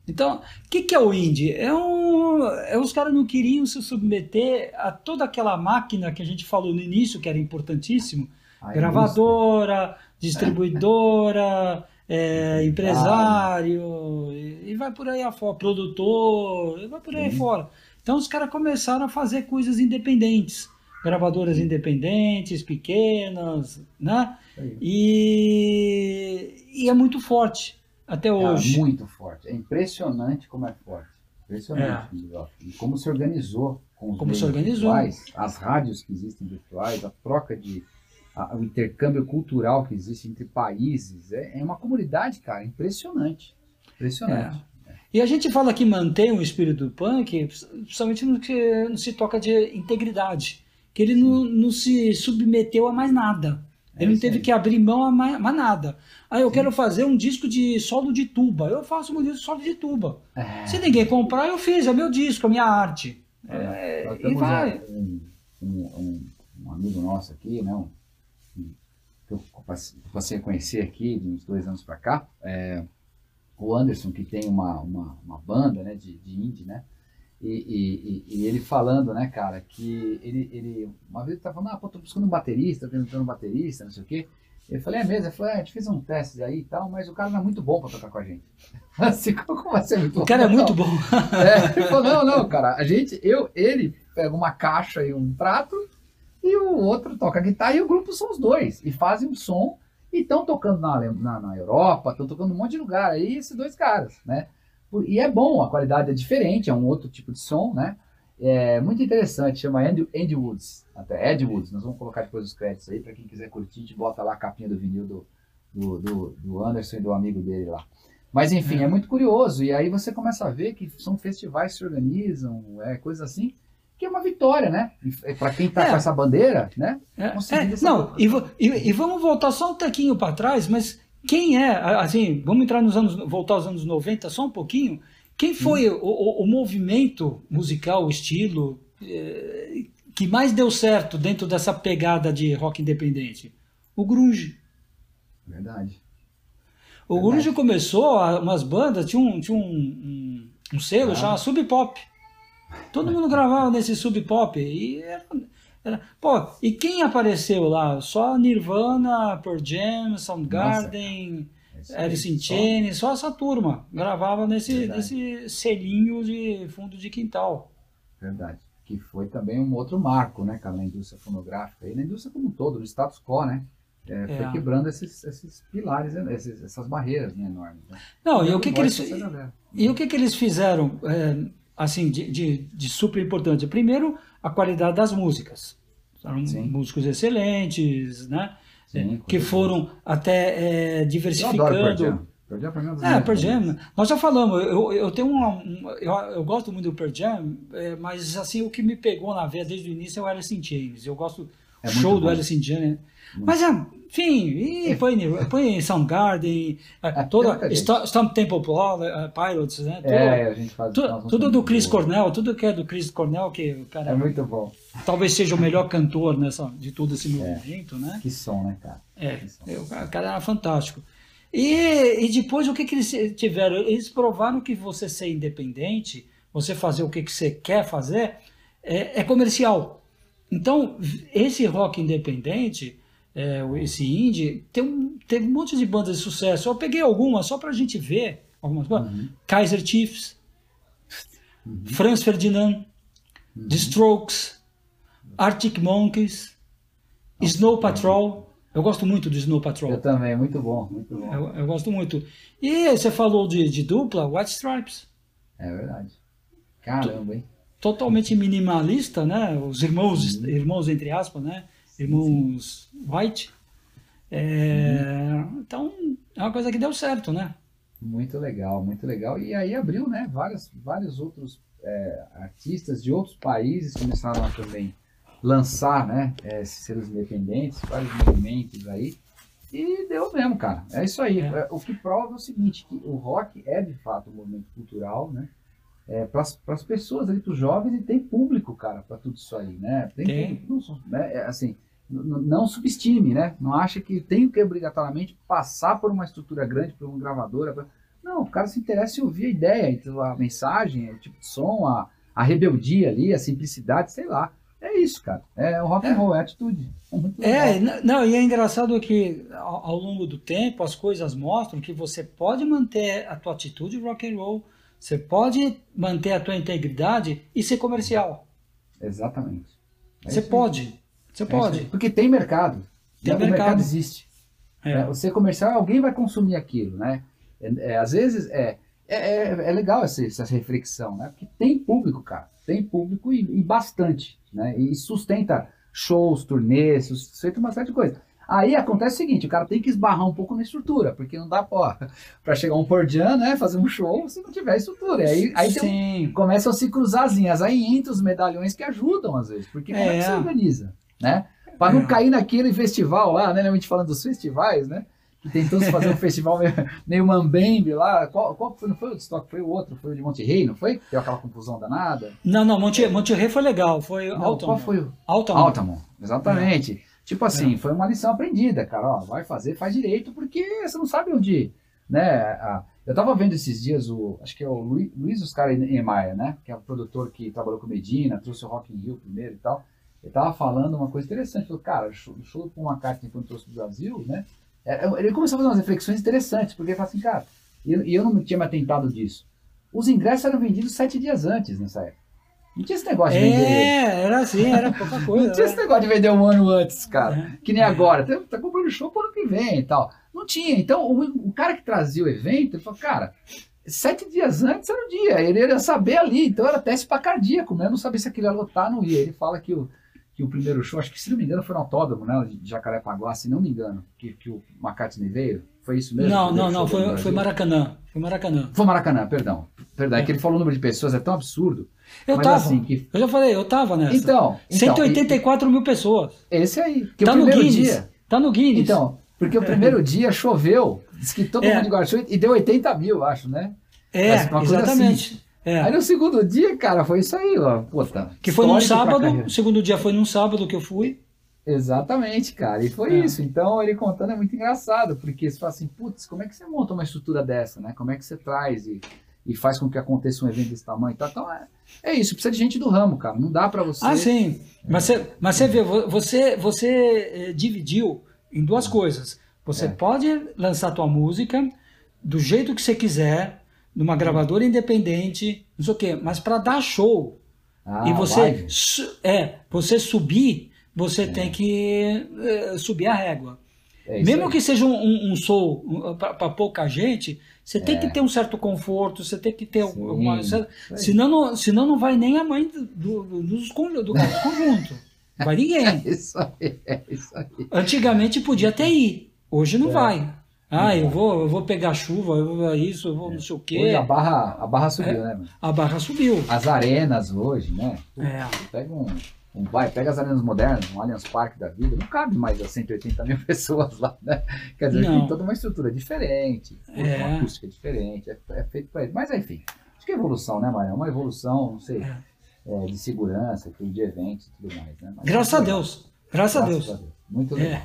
Então, o que, que é o indie? É, um, é os caras não queriam se submeter a toda aquela máquina que a gente falou no início, que era importantíssimo, A gravadora, distribuidora, *laughs* é, empresário, e, e vai por aí afora, produtor, vai por aí Sim. fora. Então os caras começaram a fazer coisas independentes, gravadoras independentes, pequenas, né? E, e é muito forte até Cara, hoje. muito forte. É impressionante como é forte. Impressionante. E como se organizou com os É. Como se organizou. virtuais, as rádios que existem virtuais, a troca de. A- o intercâmbio cultural que existe entre países. É, é uma comunidade, cara, impressionante. Impressionante. E a gente fala que mantém o espírito punk, principalmente no que no se toca de integridade, que ele não, não se submeteu a mais nada. É Ele não isso teve aí. que abrir mão a mais, mais nada. Aí eu quero fazer um disco de solo de tuba. Eu faço um disco de solo de tuba. É. Se ninguém comprar, eu fiz, é meu disco, é minha arte. É, Nós e vai. um, um, um- amigo nosso aqui, né? Um- que eu passe- passei a conhecer aqui de uns dois anos para cá, é, o Anderson, que tem uma, uma, uma banda né, de, de indie, né? E, e- e- ele falando, né, cara, que ele, ele uma vez ele tava falando, ah, pô, tô buscando um baterista, tentando um baterista, não sei o quê. Eu falei, é mesmo? Ele falou, é, a gente fez um teste aí e tal, mas o cara não é muito bom para tocar com a gente. *laughs* Assim, como vai ser muito bom? O cara é Não. muito bom. É, ele falou, não, não, cara, a gente, eu, ele pega uma caixa e um prato e o outro toca guitarra e o grupo são os dois e fazem um som e estão tocando na, na, na Europa, estão tocando um monte de lugar aí esses dois caras, né? E é bom, a qualidade é diferente, é um outro tipo de som, né? É muito interessante, chama Andy, Andy Woods, até Ed Woods, nós vamos colocar depois os créditos aí, para quem quiser curtir, a gente bota lá a capinha do vinil do, do, do, do Anderson e do amigo dele lá. Mas enfim, é. muito curioso. E aí você começa a ver que são festivais que se organizam, é, coisas assim, que é uma vitória, né? Para quem tá É. com essa bandeira, né? É, é, não, e, e- e vamos voltar só um tequinho para trás, mas quem é, assim, vamos entrar nos anos, voltar aos anos 90 só um pouquinho, quem foi o, o- o movimento musical, o estilo, eh, que mais deu certo dentro dessa pegada de rock independente? O grunge. Verdade. O Verdade. grunge começou, umas bandas, tinha um, tinha um, um, um selo Ah. chamado Sub Pop. Todo mundo gravava nesse Sub Pop. E, era, era- pô, e quem apareceu lá? Só Nirvana, Pearl Jam, Soundgarden, Alice in Chains, só essa turma. Gravava nesse, Verdade. nesse selinho de fundo de quintal. Verdade. Que foi também um outro marco, né, cara, na indústria fonográfica e na indústria como um todo, no status quo, né? É, foi É. quebrando esses, esses pilares, esses- essas barreiras né, enormes. Né? Não, e o que, que eles. E o que, que eles fizeram, é, assim, de, de, de super importante? Primeiro, a qualidade das músicas. Eram Sim. músicos excelentes, né? Sim, É, que foram até é, diversificando. Pearl Jam pra mim é das É, Pearl Jam. né? Nós já falamos, eu, eu tenho uma, um- eu, eu gosto muito do Pearl Jam, é, mas assim, o que me pegou na veia desde o início é o Alice in Chains. Eu gosto, É show do bom. Alice in Chains. Mas, ah, enfim, e põe, põe Soundgarden, toda, Stomp Temple ah, Pilots, né? Tudo, É, a gente faz tu- tudo do Chris boa. Cornell, tudo que é do Chris Cornell, que o cara É muito bom. talvez seja o melhor cantor nessa, de todo esse movimento, né? Que som, né, cara? É, é, o cara era fantástico. E, e depois o que, que eles tiveram? Eles provaram que você ser independente, você fazer o que, que você quer fazer, é, é comercial. Então, esse rock independente, é, esse indie, tem um, teve um monte de bandas de sucesso. Eu peguei algumas só pra gente ver. Algumas coisas. Kaiser Chiefs, Franz Ferdinand, The Strokes, Arctic Monkeys, Snow Patrol. Eu gosto muito do Snow Patrol. Eu também, muito bom, muito bom. Eu, eu gosto muito. E você falou de, de dupla, White Stripes. É verdade. Caramba, hein? Totalmente minimalista, né? Os irmãos, irmãos entre aspas, né? Irmãos White. É, Então, é uma coisa que deu certo, né? Muito legal, muito legal. E aí abriu, né? Várias, vários outros é, artistas de outros países começaram a também lançar, né? é, esses selos independentes, vários movimentos aí. E deu mesmo, cara. É isso aí. É. É, O que prova é o seguinte, que o rock é de fato um movimento cultural, né? É, para as pessoas ali, para os jovens, e tem público, cara, para tudo isso aí, né? Tem. público, não, né? É, assim, não subestime, né? Não acha que tem que obrigatoriamente passar por uma estrutura grande, por uma gravadora. pra- Não, o cara se interessa em ouvir a ideia, então a mensagem, o tipo de som, a, a rebeldia ali, a simplicidade, sei lá. É isso, cara. É o rock and roll, é a atitude. É, muito É, não, e é engraçado que ao, ao longo do tempo as coisas mostram que você pode manter a tua atitude rock and roll, você pode manter a tua integridade e ser comercial. Exatamente. É Você pode. Você É pode. Porque tem mercado. Tem né? O mercado. mercado existe. É. né? Você comercial, alguém vai consumir aquilo, né? É, é, às vezes é, é, é- é legal essa, essa reflexão, né? Porque tem público, cara. Tem público e, e bastante, né? E sustenta shows, turnês, sustenta uma série de coisas. Aí acontece o seguinte, o cara tem que esbarrar um pouco na estrutura, porque não dá para *laughs* chegar um por dia, né? Fazer um show se não tiver estrutura. Aí, aí tem começam a se cruzar as linhas. Aí entra os medalhões que ajudam, às vezes. Porque como é, que É. você organiza, né? Para não É. cair naquele festival lá, né? A gente falando dos festivais, né? Que tentou se fazer um *laughs* festival meio, meio mambembe lá. Qual, qual foi? Não foi o Stock, foi o outro, foi o de Monte Rei, não foi? Deu aquela confusão danada. Não, não, Monte, Monte Rei foi legal. Foi Não, Altamont. qual foi o? Altamont. Altamont, exatamente. Tipo assim, foi uma lição aprendida, cara. Ó, vai fazer, faz direito, porque você não sabe onde, né? eu tava vendo esses dias o, acho que é o Luiz, Luiz Oscar Niemeyer, né? Que é o produtor que trabalhou com Medina, trouxe o Rock in Rio primeiro e tal. Ele tava falando uma coisa interessante. Falou, cara, o show, show com uma carta quando trouxe pro Brasil, né? é- é- Ele começou a fazer umas reflexões interessantes, porque ele falou assim, cara, e eu, e eu não tinha me atentado disso. Os ingressos eram vendidos sete dias antes nessa época. Não tinha esse negócio de vender. É, era assim, era *laughs* pouca coisa. Não tinha esse né? negócio de vender um ano antes, cara. É. Que nem agora. Tá, tá comprando show pro ano que vem e tal. Não tinha. Então, o, o cara que trazia o evento, ele falou, cara, sete dias antes era o dia. Ele ia saber ali. Então, era teste pra cardíaco mesmo. Não sabia se aquilo ia lotar, não ia. Ele fala que o, que o primeiro show, acho que se não me engano, foi no autódromo, né? De Jacarepaguá, se não me engano, que, que o McCartney veio. Foi isso mesmo? Não, não, não, foi, foi? Maracanã. Foi Maracanã. Foi Maracanã, perdão. Perdão, é que ele falou o número de pessoas, é tão absurdo. Eu Mas tava. assim, que- Eu já falei, eu tava nessa. Então, então 184 mil pessoas. esse aí. Que Tá o no primeiro Guinness. dia. Tá no Guinness. Então, porque o primeiro *laughs* dia choveu, disse que todo É. mundo guarda-chuva e deu 80 mil, acho, né? é, coisa exatamente. É. Aí no segundo dia, cara, foi isso aí, ó. Puta, Que foi num sábado, segundo dia foi num sábado que eu fui. Exatamente, cara. E foi É. isso. Então ele contando é muito engraçado, porque você fala assim, putz, como é que você monta uma estrutura dessa, né? Como é que você traz e, e faz com que aconteça um evento desse tamanho e tal. Então é, é isso, precisa de gente do ramo, cara. Não dá pra você. Ah, sim. Mas você, mas você vê, vo- você, você eh, dividiu em duas coisas. Você É. pode lançar tua música do jeito que você quiser, numa gravadora independente, não sei o quê, mas para dar show Ah, e você su- é, você subir, você tem que eh, subir a régua. É Mesmo aí. que seja um, um, um show para pouca gente, você tem É. que ter um certo conforto, você tem que ter Sim, uma. aí. Senão não, senão não vai nem a mãe do, do, do, do conjunto. Não vai ninguém. *laughs* É isso aí, é isso aí. Antigamente podia até ir, hoje não É. vai. Ah, Não eu vou, eu vou pegar chuva, eu vou isso, eu vou não sei o quê. Hoje a barra, a barra subiu, É. né, mano? A barra subiu. As arenas hoje, né? É. Pega um, um vai, pega as arenas modernas, um Allianz Parque da vida, não cabe mais a 180 mil *laughs* pessoas lá, né? Quer dizer, Não. tem toda uma estrutura diferente, É. uma acústica diferente, é, é feito para ele. Mas enfim, acho que é evolução, né, Maria? Uma evolução, não sei, É. é, de segurança, de eventos e tudo mais, né? Mas Graças a muito legal. Deus. Graças a Deus. Muito legal.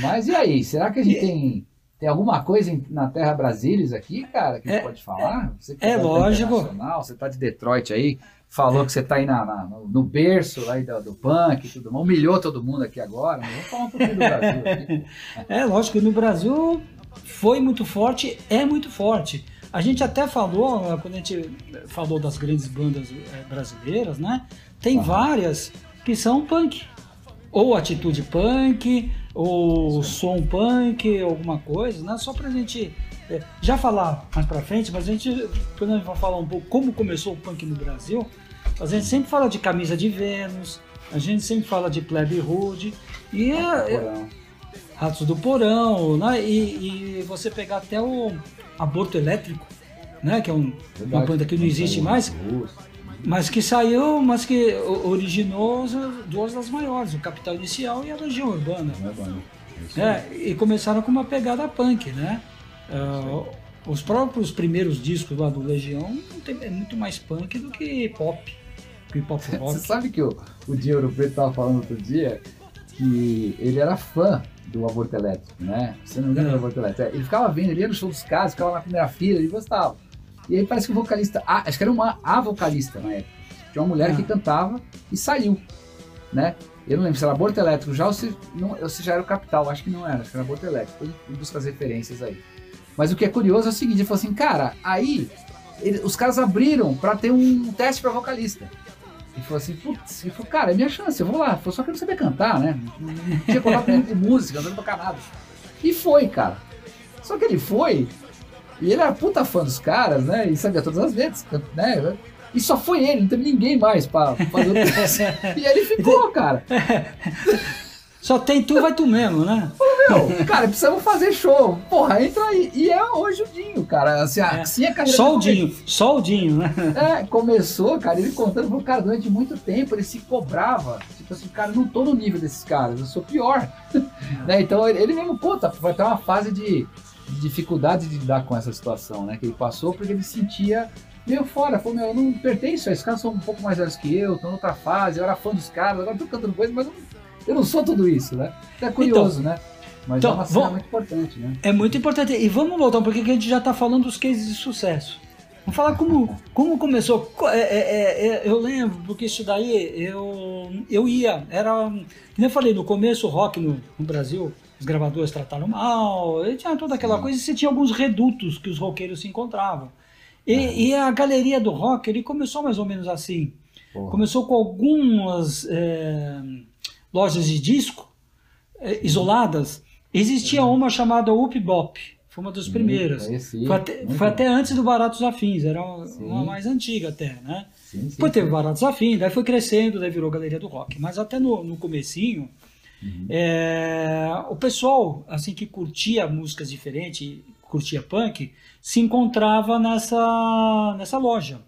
Mas e aí, será que a *laughs* gente tem, tem alguma coisa na Terra Brasílias aqui, cara, que a gente É- pode falar? Você é tá lógico. Você tá de Detroit aí, falou que você tá aí na, na- no, berço aí do, do punk e tudo mais, humilhou todo mundo aqui agora, mas vamos falar um pouquinho do Brasil aqui. *laughs* É lógico no Brasil foi muito forte, é muito forte. A gente até falou, né, quando a gente falou das grandes bandas eh, brasileiras, né? Tem várias que são punk. Ou atitude punk, ou som punk, alguma coisa, né? Só pra gente eh, já falar mais pra frente, mas a gente, quando a gente vai falar um pouco como começou o punk no Brasil, a gente sempre fala de camisa de Vênus, a gente sempre fala de Plebe Hood, e é, Porão. Ratos do Porão, né? E, e você pegar até o Aborto Elétrico, né? Que é um- uma banda que não existe mais, Russo. Mas que saiu, mas que originou as- duas das maiores, o Capital Inicial e a Legião Urbana. Não é e começaram com uma pegada punk, né? Ah, os próprios primeiros discos lá do Legião tem- é muito mais punk do que pop, que pop *laughs* Você rock. sabe que o, o Di Ouro Preto estava falando outro dia que ele era fã do aborto elétrico, né? Você não lembra É. do aborto elétrico? É, Ele ficava vendo, ele ia no show dos caras, ficava na primeira fila, ele gostava. E aí parece que o vocalista, ah, acho que era uma a vocalista na época. Tinha uma mulher Ah. que cantava e saiu, né? Eu não lembro se era aborto elétrico já ou se, não, ou se já era o capital, acho que não era, acho que era aborto elétrico. Ele busca as referências aí. Mas o que é curioso é o seguinte, ele falou assim, cara, aí ele- os caras abriram pra ter um teste pra vocalista. E falou assim, putz, ele falou, cara, é minha chance, eu vou lá. Falou, só que eu não sabia cantar, né? Não tinha contato de música, não sabia tocar nada. E foi, cara. Só que ele foi, e ele era puta fã dos caras, né? E sabia todas as letras, né? E só foi ele, não teve ninguém mais pra fazer o *laughs* teste. E ele ficou, cara. *laughs* Só tem tu, vai tu mesmo, né? Meu, cara, precisamos fazer show. Porra, entra aí. E é hoje o Dinho, cara. Assim, a- assim a carreira Só o Dinho, só o Dinho, né? É, começou, cara, ele contando, falou, cara, durante muito tempo ele se cobrava. Tipo assim, cara, não tô no nível desses caras, eu sou pior. *laughs* né? Então ele, ele mesmo conta, vai ter uma fase de dificuldade de lidar com essa situação, né? Que ele passou, porque ele sentia meio fora. Falou, meu, eu não pertenço a esses caras, são um pouco mais velhos que eu, estão em outra fase, eu era fã dos caras, agora tô cantando coisa, mas eu não, eu não sou tudo isso, né? Então é curioso, né? Mas então, é uma cena muito importante, né? É muito importante. E vamos voltar um pouquinho que a gente já está falando dos cases de sucesso. Vamos falar como, como começou. Co- é, é, é, eu lembro, porque isso daí eu, eu ia. Era. Como eu falei, no começo o rock no, no Brasil, os gravadores trataram mal, e tinha toda aquela coisa, e você tinha alguns redutos que os roqueiros se encontravam. E, e a galeria do rock, ele começou mais ou menos assim. Porra. Começou com algumas é, lojas de disco é, isoladas. Existia uma chamada Up Bop, foi uma das primeiras. Esse, Foi até, foi até antes do Baratos Afins, era uma, Sim. uma mais antiga até, né? Sim, sim, Depois teve sim. Baratos Afins, daí foi crescendo, daí virou Galeria do Rock. Mas até no, no comecinho, Uhum. é, o pessoal assim que curtia músicas diferentes, curtia punk, se encontrava nessa, nessa loja.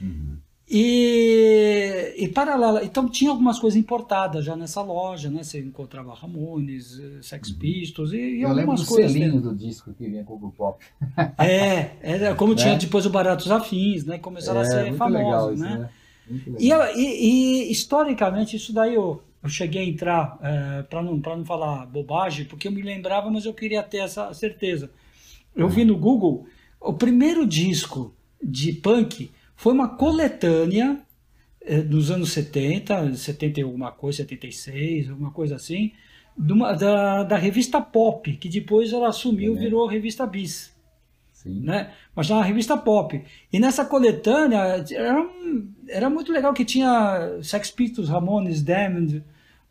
Uhum. E, e paralela, então tinha algumas coisas importadas já nessa loja, né? Você encontrava Ramones, eh, Sex Pistols e, e Uhum. Eu lembro algumas do coisas. selinho né? do disco que vinha com o Pop. *laughs* É, era como tinha Né? depois o Baratos Afins, né? Começaram a ser famosos, isso, né? né? E, e- e, historicamente, isso daí eu, eu cheguei a entrar, para não, pra não falar bobagem, porque eu me lembrava, mas eu queria ter essa certeza. Eu vi no Google, o primeiro disco de punk foi uma coletânea eh, dos anos 70, 70 e alguma coisa, 76, alguma coisa assim, uma- da, da revista Pop, que depois ela assumiu, Uhum. virou revista Bis Sim. né? Mas na revista Pop. E nessa coletânea era, um- era muito legal que tinha Sex Pistols, Ramones, Damned,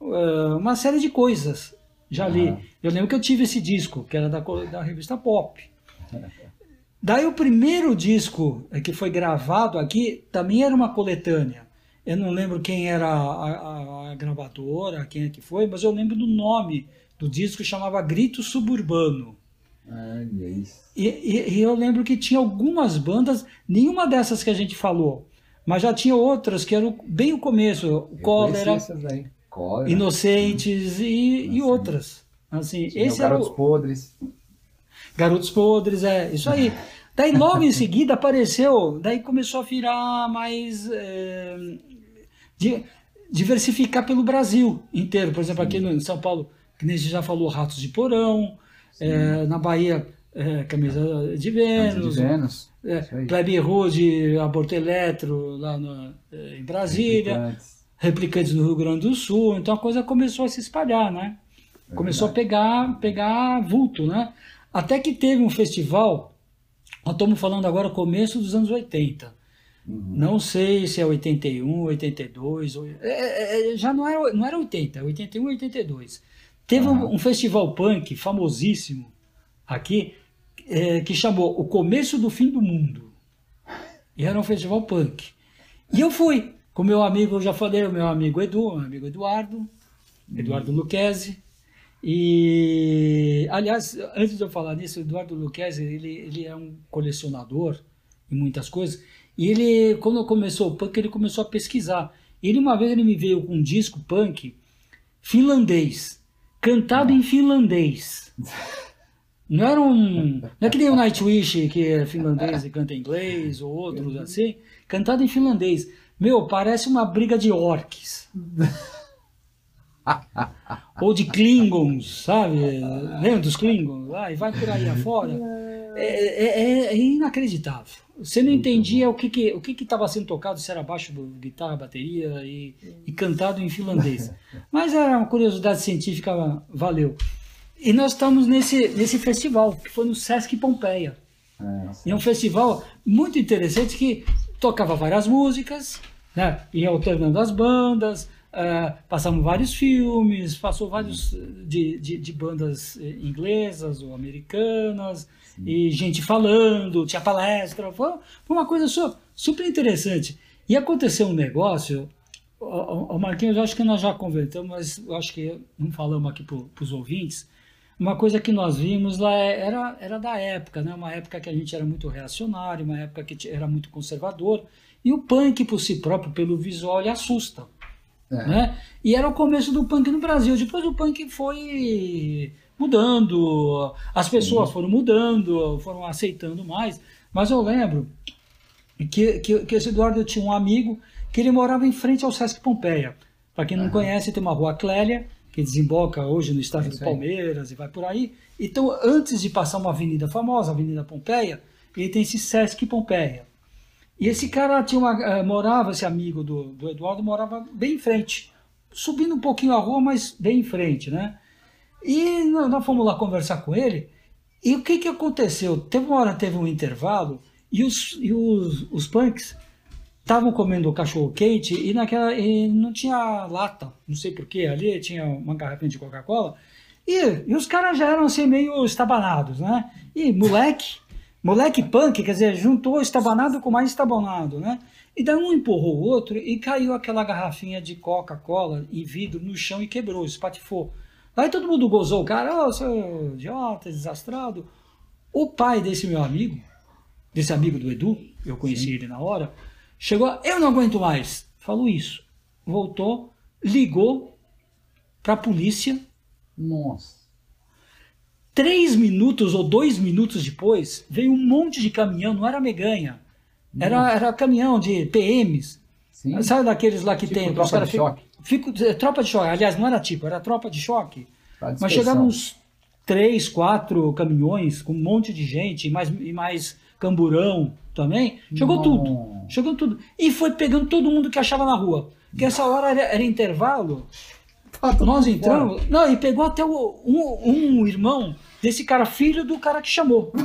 eh, uma série de coisas. Já li. Eu lembro que eu tive esse disco, que era da, da revista Pop. *laughs* Daí o primeiro disco eh, que foi gravado aqui também era uma coletânea. Eu não lembro quem era a, a- a gravadora, quem é que foi, mas eu lembro do nome do disco, chamava Grito Suburbano. Olha isso. E, e- e eu lembro que tinha algumas bandas, nenhuma dessas que a gente falou, Mas já tinha outras que eram bem o começo, o Eu Cólera. Cólera. Inocentes e, e Inocentes. outras. Assim, Tinha esse Garotos o Podres. Garotos Podres, é, isso aí. *laughs* Daí logo em seguida apareceu, daí começou a virar mais. é, di- diversificar pelo Brasil inteiro. Por exemplo, aqui no, em São Paulo, que nem a gente já falou, Ratos de Porão, é, na Bahia, é, Camisa de Camisa Vênus, de Vênus. é. Plebe Rude, Aborto Eletro, lá é, em Brasília. Replicantes do Rio Grande do Sul. Então a coisa começou a se espalhar, né? É Começou a pegar, pegar vulto, né? Até que teve um festival, nós estamos falando agora começo dos anos 80. Uhum. Não sei se é 81, 82, ou- é, é, é, já não era, não era 80, é 81, 82. Teve um, Aham. um festival punk famosíssimo aqui, é, que chamou O Começo do Fim do Mundo. E era um festival punk. E eu fui, com meu amigo, eu já falei, o meu amigo Edu, meu amigo Eduardo, Eduardo Luquezzi. E, aliás, antes de eu falar nisso, o Eduardo Luquezzi, ele, ele é um colecionador em muitas coisas. E ele, quando começou o punk, ele começou a pesquisar. Ele, uma vez, ele me veio com um disco punk finlandês, cantado em finlandês. *laughs* Não era um. Não é que nem o Nightwish, que é finlandês e canta em inglês, ou outros assim. Cantado em finlandês. Meu, parece uma briga de orques. *laughs* Ou de Klingons, sabe? Lembra dos Klingons? Ah, e vai por aí afora. É, é- é- é inacreditável. Você não entendia o que que o que que estava sendo tocado, se era baixo, guitarra, bateria e, e cantado em finlandês. Mas era uma curiosidade científica, valeu. E nós estamos nesse, nesse festival, que foi no Sesc Pompeia. É. E é um festival muito interessante que tocava várias músicas, né? ia alternando as bandas, eh, passavam vários filmes, passou vários eh, de, de, de bandas eh, inglesas ou americanas, e gente falando, tinha palestra, foi, uma coisa su- super interessante. E aconteceu um negócio, o, Marquinhos, eu acho que nós já conversamos, mas eu acho que não falamos aqui para os ouvintes, uma coisa que nós vimos lá é- era, era da época, né? uma época que a gente era muito reacionário, uma época que era muito conservador, e o punk por si próprio, pelo visual, ele assusta. É. Né? E era o começo do punk no Brasil. Depois o punk foi mudando, as pessoas foram mudando, foram aceitando mais. Mas eu lembro que, que, que esse Eduardo tinha um amigo que ele morava em frente ao Sesc Pompeia. Para quem não conhece, tem uma rua Clélia, que desemboca hoje no estádio É do. Palmeiras e vai por aí. Então, antes de passar uma avenida famosa, a Avenida Pompeia, ele tem esse Sesc Pompeia. E esse cara tinha uma, eh, morava, esse amigo do, do Eduardo, morava bem em frente, subindo um pouquinho a rua, mas bem em frente, né? E nós, nós fomos lá conversar com ele. E o que, que aconteceu? Teve uma hora, teve um intervalo, e os, e os, os punks estavam comendo cachorro quente e naquela e não tinha lata, não sei porquê, ali tinha uma garrafinha de Coca-Cola. E, e os caras já eram assim meio estabanados, né? E moleque, moleque punk, quer dizer, juntou estabanado com mais estabanado, né? E daí um empurrou o outro e caiu aquela garrafinha de Coca-Cola em vidro no chão e quebrou, espatifou. Aí todo mundo gozou o cara, ô seu idiota, desastrado. O pai desse meu amigo, desse amigo do Edu, eu conheci ele na hora, chegou, eu não aguento mais. Falou isso. Voltou, ligou para a polícia. Nossa. Três minutos ou dois minutos depois, veio um monte de caminhão, não era meganha. Era, era caminhão de PMs. Sim. Sabe daqueles lá que Tipo tem. tropa os caras de choque. é, tropa de choque. Aliás, não era tipo, era tropa de choque. Mas chegaram uns três, quatro caminhões com um monte de gente e mais, e mais camburão também. Chegou Não. tudo. Chegou tudo. E foi pegando todo mundo que achava na rua. Porque essa hora era, era intervalo. Tá todo Nós entramos. Não, e pegou até o- um, um irmão desse cara, filho do cara que chamou. *laughs*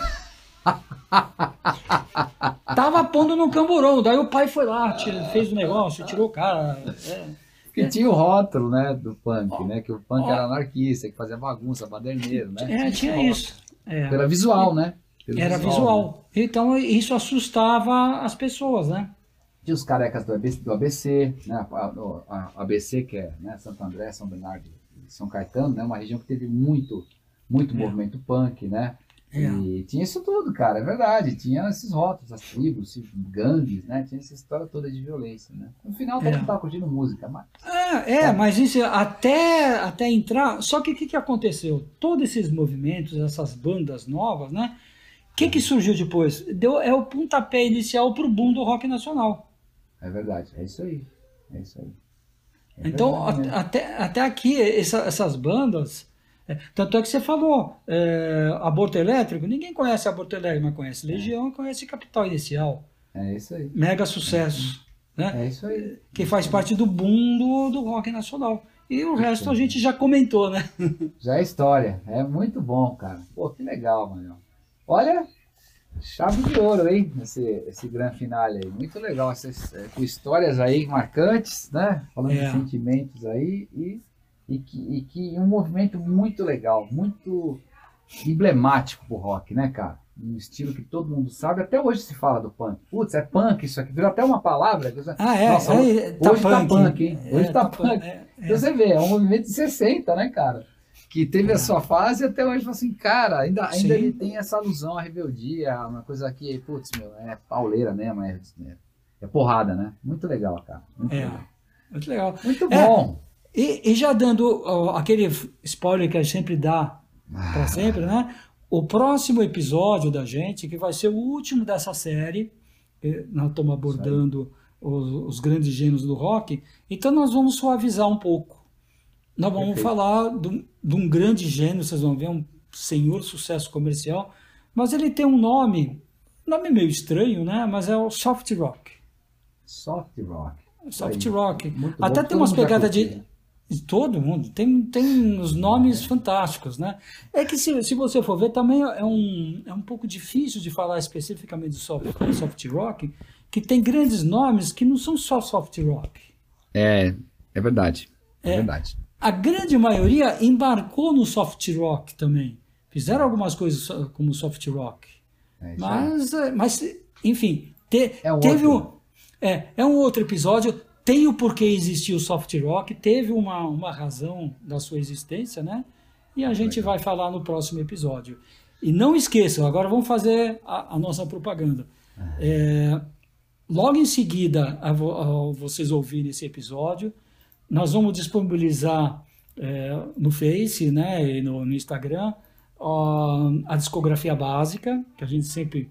Tava pondo no camburão. Daí o pai foi lá, tira- fez o negócio, tirou o cara. é. Porque tinha o rótulo, né, do punk, né? Que o punk Ó. era anarquista, que fazia bagunça, baderneiro, né? É, tinha isso. É. Era visual, né? Pelo Era visual. Então isso assustava as pessoas, né? Tinha os carecas do ABC, do ABC né? A, a- a ABC, que é né? Santo André, São Bernardo e São Caetano, né? Uma região que teve muito, muito É. movimento punk, né? É. E tinha isso tudo, cara, é verdade. Tinha esses rótulos, as tribos, esses gangues, né? Tinha essa história toda de violência, né? No final todo É. mundo tava curtindo música, mas É, é, mas isso até, até entrar. Só que o que, que aconteceu? Todos esses movimentos, essas bandas novas, né? O que, que surgiu depois? Deu, é o pontapé inicial pro boom do rock nacional. é verdade, é isso aí. É isso aí. É Então, verdade a- até, até aqui, essa- essas bandas. é, tanto é que você falou, é, aborto elétrico, ninguém conhece aborto elétrico, mas conhece Legião, conhece Capital Inicial. É isso aí. Mega sucesso. Né? É isso aí. Que faz parte do boom do, do rock nacional. E o resto a gente já comentou, né? *laughs* Já é história. É muito bom, cara. Pô, que legal, mano. Olha, chave de ouro, hein? Esse, esse grande finale aí. Muito legal. Essas, é, com histórias aí marcantes, né? Falando É. de sentimentos aí. E, e, que, e que um movimento muito legal, muito emblemático pro rock, né, cara? Um estilo que todo mundo sabe. Até hoje se fala do punk. Putz, é punk isso aqui. Virou até uma palavra. Ah, é. Nossa, é, hoje tá punk, hein? Hoje tá punk. punk. É, é. Então você vê, é um movimento de 60, né, cara? Que teve a sua fase e até hoje fala assim, cara, ainda, ainda Sim. ele tem essa alusão à rebeldia, uma coisa que, putz, meu, é pauleira mesmo, é, é, é porrada, né? Muito legal, cara. Muito É. legal. Muito legal. Muito É. bom. E, e já dando ó, aquele spoiler que a gente sempre dá para sempre, né? O próximo episódio da gente, que vai ser o último dessa série, nós estamos abordando os, os grandes gênios do rock, então nós vamos suavizar um pouco. Nós vamos Perfeito. falar de um, de um grande gênio, vocês vão ver, um senhor sucesso comercial, mas ele tem um nome, nome meio estranho, né? Mas é o soft rock. Soft rock. Soft rock. Muito Até bom. tem umas pegadas curtiu, de. né? de Todo mundo. Tem, tem os nomes fantásticos, né? É que se, se você for ver, também é um, é um pouco difícil de falar especificamente do soft, soft rock, que tem grandes nomes que não são só soft rock. É, é verdade. É, É. verdade. A grande maioria embarcou no soft rock também. Fizeram algumas coisas como soft rock. É. Mas, é, mas enfim, te- É um teve outro. um. É, é um outro episódio. Tem o porquê existir o soft rock, teve uma, uma razão da sua existência, né? E a gente vai falar no próximo episódio. E não esqueçam, agora vamos fazer a, a nossa propaganda. É, logo em seguida a, vo- a vocês ouvirem esse episódio, nós vamos disponibilizar é, no Face né, e no, no Instagram ó, a discografia básica, que a gente sempre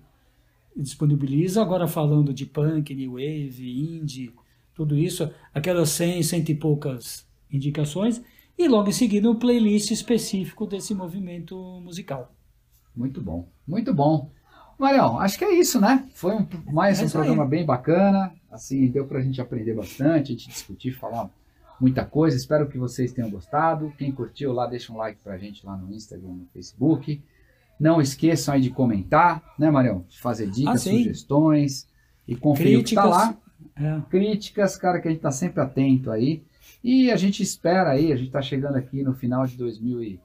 disponibiliza, agora falando de punk, new wave, indie, tudo isso, aquelas 100, cento e poucas indicações, e logo em seguida um playlist específico desse movimento musical. Muito bom, muito bom. Marião, acho que é isso, né? Foi um, mais É um isso aí. programa bem bacana. Assim, deu pra gente aprender bastante, a gente discutir, falar muita coisa. Espero que vocês tenham gostado. Quem curtiu lá, deixa um like pra gente lá no Instagram, no Facebook. Não esqueçam aí de comentar, né, Marião? De fazer dicas, Ah, sugestões e conferir o que tá Críticas. lá. É, Críticas, cara, que a gente tá sempre atento aí. E a gente espera aí, a gente tá chegando aqui no final de 2020.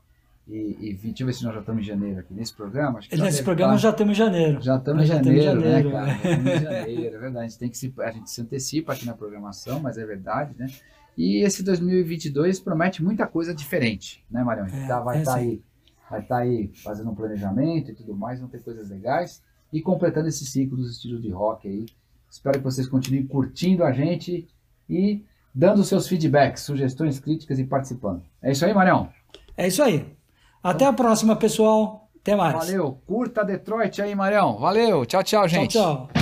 Deixa eu ver se nós já estamos em janeiro aqui nesse programa. Acho que nesse programa tá- já janeiro. estamos em Nós já estamos em janeiro, janeiro, né, cara? Já estamos em *laughs* janeiro, é verdade. A gente, tem que se, a gente se antecipa aqui na programação, mas é verdade, né? E esse 2022 promete muita coisa diferente, né, Marião? A gente É, tá- vai é estar sim. aí, vai tá aí fazendo um planejamento e tudo mais, vão ter coisas legais e completando esse ciclo dos estilos de rock aí. Espero que vocês continuem curtindo a gente e dando seus feedbacks, sugestões, críticas e participando. É isso aí, Marião? É isso aí. Até a próxima, pessoal. Até mais. Valeu, curta Detroit aí, Marião. Valeu, tchau, tchau, Tchau, gente. tchau. 20,